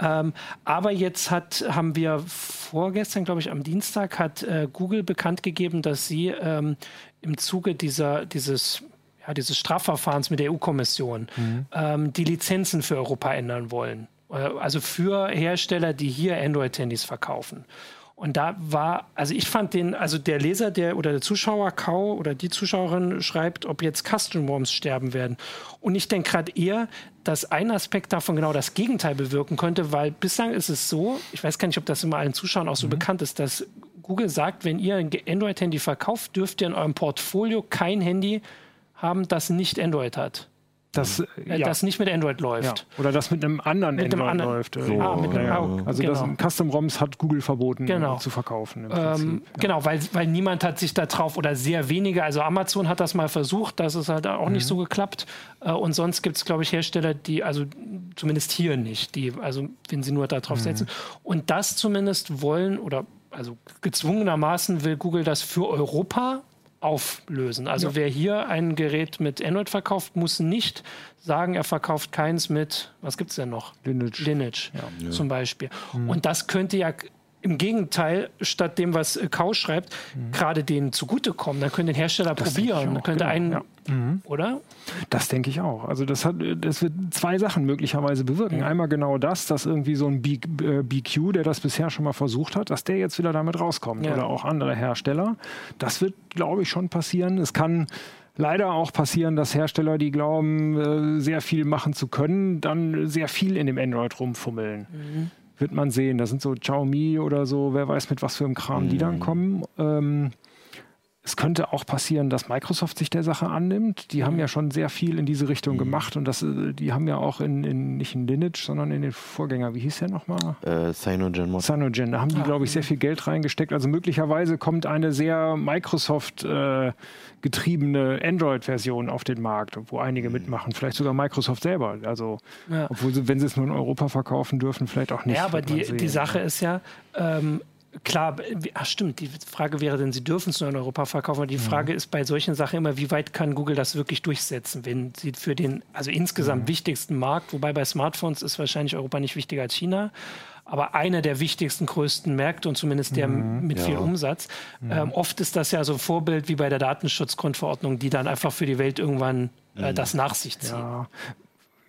Ähm, aber jetzt hat, haben wir vorgestern, glaube ich, am Dienstag, hat äh, Google bekannt gegeben, dass sie ähm, im Zuge dieser, dieses, ja, dieses Strafverfahrens mit der EU-Kommission mhm. ähm, die Lizenzen für Europa ändern wollen. Äh, also für Hersteller, die hier Android-Handys verkaufen. Und da war, also ich fand den, also der Leser, der oder der Zuschauer Kau oder die Zuschauerin schreibt, ob jetzt Custom Worms sterben werden. Und ich denke gerade eher, dass ein Aspekt davon genau das Gegenteil bewirken könnte, weil bislang ist es so, ich weiß gar nicht, ob das immer allen Zuschauern auch so mhm. bekannt ist, dass Google sagt, wenn ihr ein Android-Handy verkauft, dürft ihr in eurem Portfolio kein Handy haben, das nicht Android hat das, äh, ja. das nicht mit Android läuft. Ja. Oder das mit einem anderen mit Android einem läuft. So. Ah, mit einem, ja. Also genau. das Custom-ROMs hat Google verboten genau. zu verkaufen. Ähm, genau, weil, weil niemand hat sich da drauf oder sehr wenige, also Amazon hat das mal versucht, das ist halt auch mhm. nicht so geklappt. Äh, und sonst gibt es, glaube ich, Hersteller, die, also zumindest hier nicht, die, also wenn sie nur darauf mhm. setzen. Und das zumindest wollen oder also gezwungenermaßen will Google das für Europa auflösen. Also ja. wer hier ein Gerät mit Android verkauft, muss nicht sagen, er verkauft keins mit, was gibt es denn noch? Lineage. Lineage ja. zum Beispiel. Mhm. Und das könnte ja im Gegenteil, statt dem, was Kau schreibt, mhm. gerade denen zugutekommen. Dann können den Hersteller das probieren. Dann könnte genau. einen, ja. mhm. oder? Das denke ich auch. Also das, hat, das wird zwei Sachen möglicherweise bewirken. Mhm. Einmal genau das, dass irgendwie so ein BQ, äh, der das bisher schon mal versucht hat, dass der jetzt wieder damit rauskommt. Ja. Oder auch andere Hersteller. Das wird, glaube ich, schon passieren. Es kann leider auch passieren, dass Hersteller, die glauben, äh, sehr viel machen zu können, dann sehr viel in dem Android rumfummeln. Mhm wird man sehen. Das sind so Xiaomi oder so, wer weiß mit was für einem Kram mhm. die dann mhm. kommen. Ähm, es könnte auch passieren, dass Microsoft sich der Sache annimmt. Die haben mhm. ja schon sehr viel in diese Richtung mhm. gemacht und das, äh, die haben ja auch in, in, nicht in Lineage, sondern in den Vorgänger, wie hieß der nochmal? Äh, Cyanogen. Cyanogen, da haben die, ah. glaube ich, sehr viel Geld reingesteckt. Also möglicherweise kommt eine sehr Microsoft äh, getriebene Android-Version auf den Markt, wo einige mhm. mitmachen. Vielleicht sogar Microsoft selber. Also, ja. obwohl sie, wenn sie es nur in Europa verkaufen dürfen, vielleicht auch nicht. Ja, aber die, die Sache ist ja, ähm, klar, ach stimmt, die Frage wäre denn, sie dürfen es nur in Europa verkaufen, aber die mhm. Frage ist bei solchen Sachen immer, wie weit kann Google das wirklich durchsetzen, wenn sie für den, also insgesamt mhm. wichtigsten Markt, wobei bei Smartphones ist wahrscheinlich Europa nicht wichtiger als China, aber einer der wichtigsten, größten Märkte und zumindest der mhm, mit ja. viel Umsatz. Mhm. Ähm, oft ist das ja so ein Vorbild wie bei der Datenschutzgrundverordnung, die dann einfach für die Welt irgendwann äh, mhm. das nach sich zieht. Ja.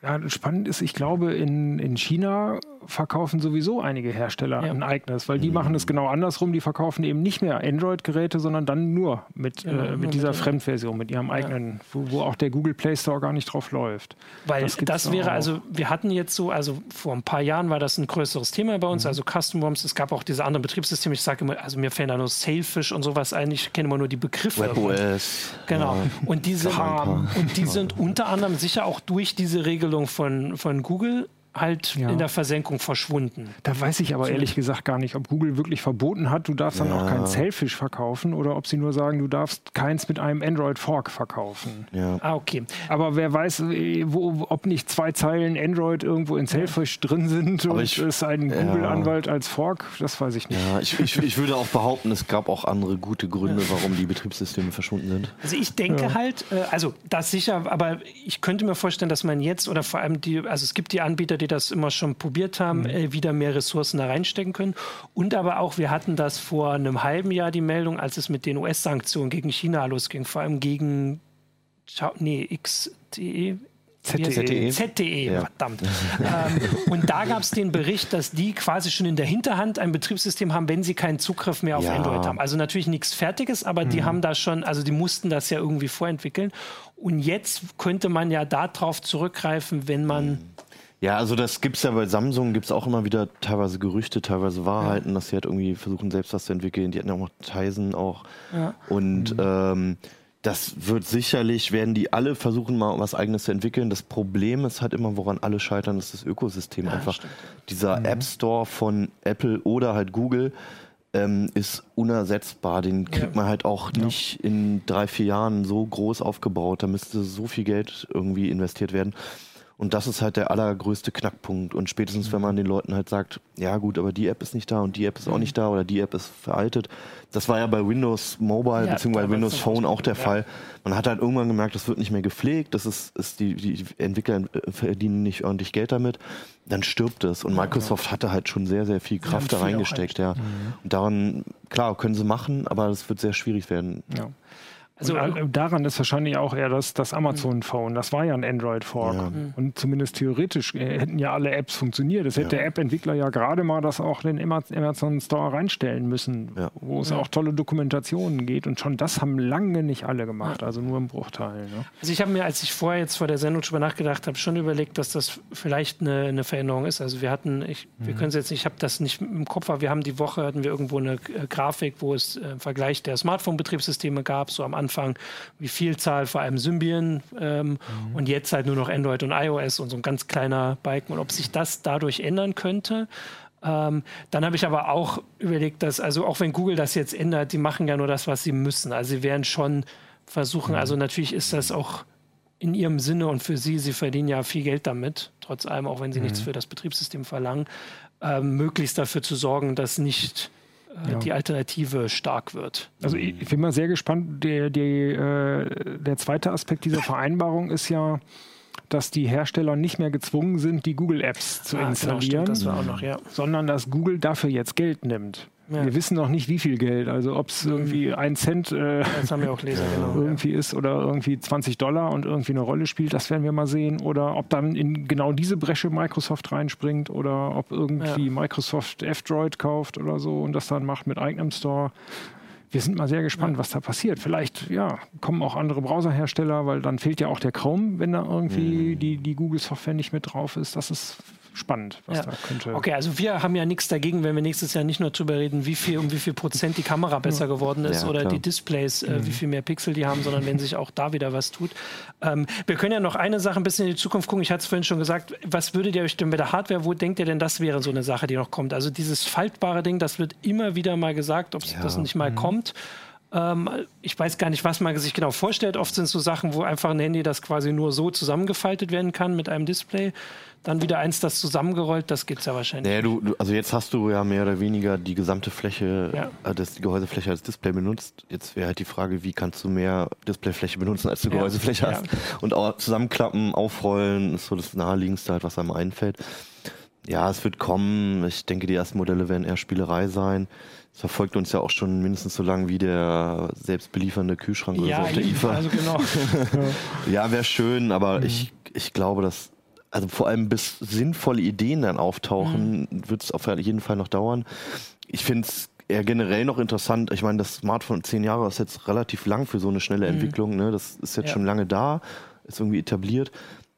Ja, spannend ist, ich glaube, in, in China verkaufen sowieso einige Hersteller ja. ein eigenes, weil die mhm. machen es genau andersrum. Die verkaufen eben nicht mehr Android-Geräte, sondern dann nur mit, genau, äh, mit dieser mit Fremdversion, mit ihrem eigenen, ja. wo, wo, auch der Google Play Store gar nicht drauf läuft. Weil das, das wäre, also wir hatten jetzt so, also vor ein paar Jahren war das ein größeres Thema bei uns, mhm. also Custom ROMs. Es gab auch diese anderen Betriebssysteme. Ich sage immer, also mir fällt da nur Sailfish und sowas ein. Ich kenne immer nur die Begriffe. WebOS. Genau. Ja. Und die sind, und die sind unter anderem sicher auch durch diese Regelung von, von Google halt ja. in der Versenkung verschwunden. Da weiß ich aber ehrlich gesagt gar nicht, ob Google wirklich verboten hat, du darfst dann auch kein Selfish verkaufen oder ob sie nur sagen, du darfst keins mit einem Android Fork verkaufen. Ja. Ah, okay. Aber wer weiß, äh, wo, ob nicht zwei Zeilen Android irgendwo in Selfish ja. drin sind aber und ich, es ein Google-Anwalt als Fork, das weiß ich nicht. Ja, ich, ich, ich, würde auch behaupten, es gab auch andere gute Gründe, warum die Betriebssysteme verschwunden sind. Also ich denke halt, äh, also das sicher, aber ich könnte mir vorstellen, dass man jetzt oder vor allem die, also es gibt die Anbieter, die die das immer schon probiert haben, mhm. äh, wieder mehr Ressourcen da reinstecken können. Und aber auch, wir hatten das vor einem halben Jahr die Meldung, als es mit den US-Sanktionen gegen China losging, vor allem gegen nee, XTE, ZDE. ZDE, ja. verdammt. [laughs] ähm, und da gab es den Bericht, dass die quasi schon in der Hinterhand ein Betriebssystem haben, wenn sie keinen Zugriff mehr auf ja. Android haben. Also natürlich nichts Fertiges, aber mhm. die haben da schon, also die mussten das ja irgendwie vorentwickeln. Und jetzt könnte man ja darauf zurückgreifen, wenn man mhm. Ja, also das gibt es ja bei Samsung, gibt es auch immer wieder teilweise Gerüchte, teilweise Wahrheiten, ja. dass sie halt irgendwie versuchen, selbst was zu entwickeln. Die hatten ja auch noch Tizen auch. Ja. Und mhm. ähm, das wird sicherlich, werden die alle versuchen, mal was Eigenes zu entwickeln. Das Problem ist halt immer, woran alle scheitern, ist das Ökosystem. Ja, Einfach stimmt. dieser mhm. App Store von Apple oder halt Google ähm, ist unersetzbar. Den kriegt man halt auch nicht in drei, vier Jahren so groß aufgebaut. Da müsste so viel Geld irgendwie investiert werden. Und das ist halt der allergrößte Knackpunkt. Und spätestens, wenn man den Leuten halt sagt, ja gut, aber die App ist nicht da und die App ist auch nicht da oder die App ist veraltet. Das war ja bei Windows Mobile ja, bzw. Windows Phone auch der ja. Fall. Man hat halt irgendwann gemerkt, das wird nicht mehr gepflegt, das ist, ist die, die Entwickler verdienen nicht ordentlich Geld damit. Dann stirbt es. Und Microsoft ja, hatte halt schon sehr, sehr viel Kraft da reingesteckt, ja. Mhm. Und daran, klar, können sie machen, aber das wird sehr schwierig werden. Ja. Also und daran ist wahrscheinlich auch eher das, das Amazon Phone. Das war ja ein Android Fork. Ja. Mhm. Und zumindest theoretisch äh, hätten ja alle Apps funktioniert. Es hätte ja. der App-Entwickler ja gerade mal das auch in den Amazon Store reinstellen müssen, ja. wo es auch tolle Dokumentationen geht. Und schon das haben lange nicht alle gemacht, also nur im Bruchteil. Ne? Also ich habe mir, als ich vorher jetzt vor der Sendung drüber nachgedacht habe, schon überlegt, dass das vielleicht eine, eine Veränderung ist. Also wir hatten, ich, wir mhm. können es jetzt nicht, ich habe das nicht im Kopf, aber wir haben die Woche hatten wir irgendwo eine äh, Grafik, wo es äh, Vergleich der Smartphone-Betriebssysteme gab, so am Anfang Anfang wie Vielzahl, vor allem Symbian ähm, mhm. und jetzt halt nur noch Android und iOS und so ein ganz kleiner Balken und ob sich das dadurch ändern könnte. Ähm, dann habe ich aber auch überlegt, dass, also auch wenn Google das jetzt ändert, die machen ja nur das, was sie müssen. Also sie werden schon versuchen, mhm. also natürlich ist das auch in ihrem Sinne und für sie, sie verdienen ja viel Geld damit, trotz allem, auch wenn sie mhm. nichts für das Betriebssystem verlangen, äh, möglichst dafür zu sorgen, dass nicht ja. die Alternative stark wird. Also ich, ich bin mal sehr gespannt. Der, der, äh, der zweite Aspekt dieser [laughs] Vereinbarung ist ja, dass die Hersteller nicht mehr gezwungen sind, die Google-Apps zu ah, installieren, genau, stimmt, das noch, ja. sondern dass Google dafür jetzt Geld nimmt. Ja. Wir wissen noch nicht, wie viel Geld. Also ob es irgendwie ein Cent äh, Leser, genau, irgendwie ja. ist oder irgendwie 20 Dollar und irgendwie eine Rolle spielt, das werden wir mal sehen. Oder ob dann in genau diese Bresche Microsoft reinspringt oder ob irgendwie ja. Microsoft F-Droid kauft oder so und das dann macht mit eigenem Store. Wir sind mal sehr gespannt, was da passiert. Vielleicht ja, kommen auch andere Browserhersteller, weil dann fehlt ja auch der Chrome, wenn da irgendwie mhm. die, die Google-Software nicht mit drauf ist. Das ist spannend, was ja. da könnte. Okay, also wir haben ja nichts dagegen, wenn wir nächstes Jahr nicht nur darüber reden, wie viel um wie viel Prozent die Kamera besser geworden ist ja, oder klar. die Displays, äh, mhm. wie viel mehr Pixel die haben, sondern wenn sich auch da wieder was tut. Ähm, wir können ja noch eine Sache ein bisschen in die Zukunft gucken. Ich hatte es vorhin schon gesagt, was würdet ihr euch denn bei der Hardware, wo denkt ihr denn, das wäre so eine Sache, die noch kommt? Also dieses faltbare Ding, das wird immer wieder mal gesagt, ob ja. das nicht mal mhm. kommt. Ähm, ich weiß gar nicht, was man sich genau vorstellt. Oft sind es so Sachen, wo einfach ein Handy das quasi nur so zusammengefaltet werden kann mit einem Display. Dann wieder eins, das zusammengerollt, das geht es ja wahrscheinlich. Naja, du, du, also jetzt hast du ja mehr oder weniger die gesamte Fläche, ja. äh, das, die Gehäusefläche als Display benutzt. Jetzt wäre halt die Frage, wie kannst du mehr Displayfläche benutzen, als du. Gehäusefläche ja. hast. Und auch zusammenklappen, aufrollen, ist so das naheliegendste halt, was einem einfällt. Ja, es wird kommen. Ich denke, die ersten Modelle werden eher Spielerei sein. Es verfolgt uns ja auch schon mindestens so lange wie der selbstbeliefernde Kühlschrank oder ja, so auf der IFA. Also genau. [laughs] ja, wäre schön, aber mhm. ich, ich glaube, dass also vor allem bis sinnvolle Ideen dann auftauchen, mhm. wird es auf jeden Fall noch dauern. Ich finde es eher generell noch interessant. Ich meine, das Smartphone zehn Jahre ist jetzt relativ lang für so eine schnelle mhm. Entwicklung. Ne? Das ist jetzt ja. schon lange da, ist irgendwie etabliert.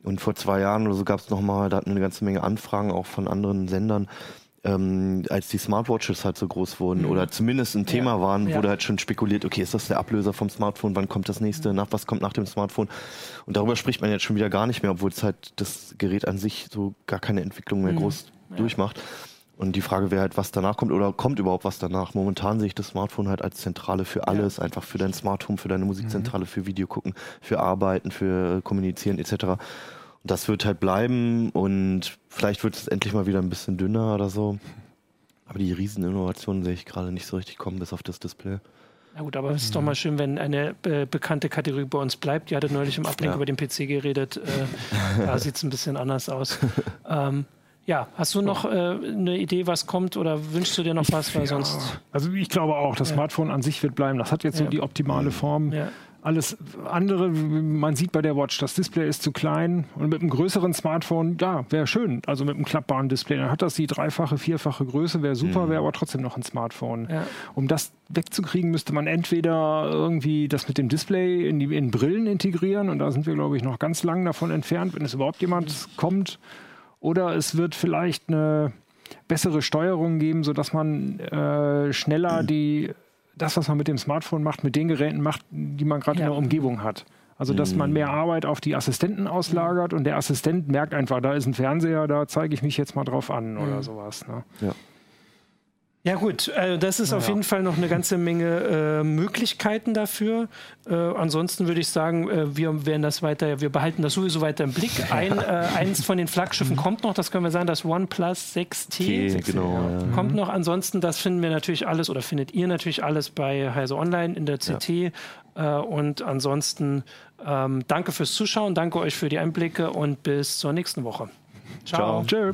Und vor zwei Jahren oder so gab es nochmal, da hatten wir eine ganze Menge Anfragen auch von anderen Sendern, ähm, als die Smartwatches halt so groß wurden mhm. oder zumindest ein Thema ja. waren, wurde halt schon spekuliert, okay, ist das der Ablöser vom Smartphone, wann kommt das nächste, nach was kommt nach dem Smartphone? Und darüber spricht man jetzt schon wieder gar nicht mehr, obwohl es halt das Gerät an sich so gar keine Entwicklung mehr mhm. groß ja. durchmacht. Und die Frage wäre halt, was danach kommt oder kommt überhaupt was danach? Momentan sehe ich das Smartphone halt als Zentrale für alles, ja. einfach für dein Smart Home, für deine Musikzentrale, mhm. für Video gucken, für Arbeiten, für Kommunizieren etc das wird halt bleiben und vielleicht wird es endlich mal wieder ein bisschen dünner oder so. Aber die Rieseninnovationen sehe ich gerade nicht so richtig kommen, bis auf das Display. Na gut, aber es ist doch mal schön, wenn eine äh, bekannte Kategorie bei uns bleibt. Die hatte neulich im Ablink ja. über den PC geredet. Äh, [laughs] da sieht es ein bisschen anders aus. [laughs] ähm, ja, hast du noch äh, eine Idee, was kommt oder wünschst du dir noch was? Weil ja. sonst also ich glaube auch, das ja. Smartphone an sich wird bleiben. Das hat jetzt so die optimale Form. Alles andere, man sieht bei der Watch, das Display ist zu klein und mit einem größeren Smartphone, ja, wäre schön. Also mit einem klappbaren Display, dann hat das die dreifache, vierfache Größe, wäre super, mhm. wäre aber trotzdem noch ein Smartphone. Ja. Um das wegzukriegen, müsste man entweder irgendwie das mit dem Display in, die, in Brillen integrieren und da sind wir, glaube ich, noch ganz lang davon entfernt, wenn es überhaupt jemand kommt. Oder es wird vielleicht eine bessere Steuerung geben, sodass man äh, schneller [clears throat] die das, was man mit dem Smartphone macht, mit den Geräten macht, die man gerade ja. in der Umgebung hat. Also, dass man mehr mhm. Arbeit auf die Assistenten auslagert und der Assistent merkt einfach, da ist ein Fernseher, da zeige ich mich jetzt mal drauf an oder mhm. sowas. Ne? Ja. Ja gut, äh, das ist ja. auf jeden Fall noch eine ganze Menge äh, Möglichkeiten dafür. Äh, ansonsten würde ich sagen, äh, wir werden das weiter, wir behalten das sowieso weiter im Blick. [laughs] Ein, äh, eins von den Flaggschiffen mhm. kommt noch, das können wir sagen, das OnePlus 6T okay, genau, ja. kommt noch. Ansonsten, das finden wir natürlich alles oder findet ihr natürlich alles bei Heise Online in der CT. Ja. Äh, und ansonsten ähm, danke fürs Zuschauen, danke euch für die Einblicke und bis zur nächsten Woche. Ciao. Ciao. Tschö.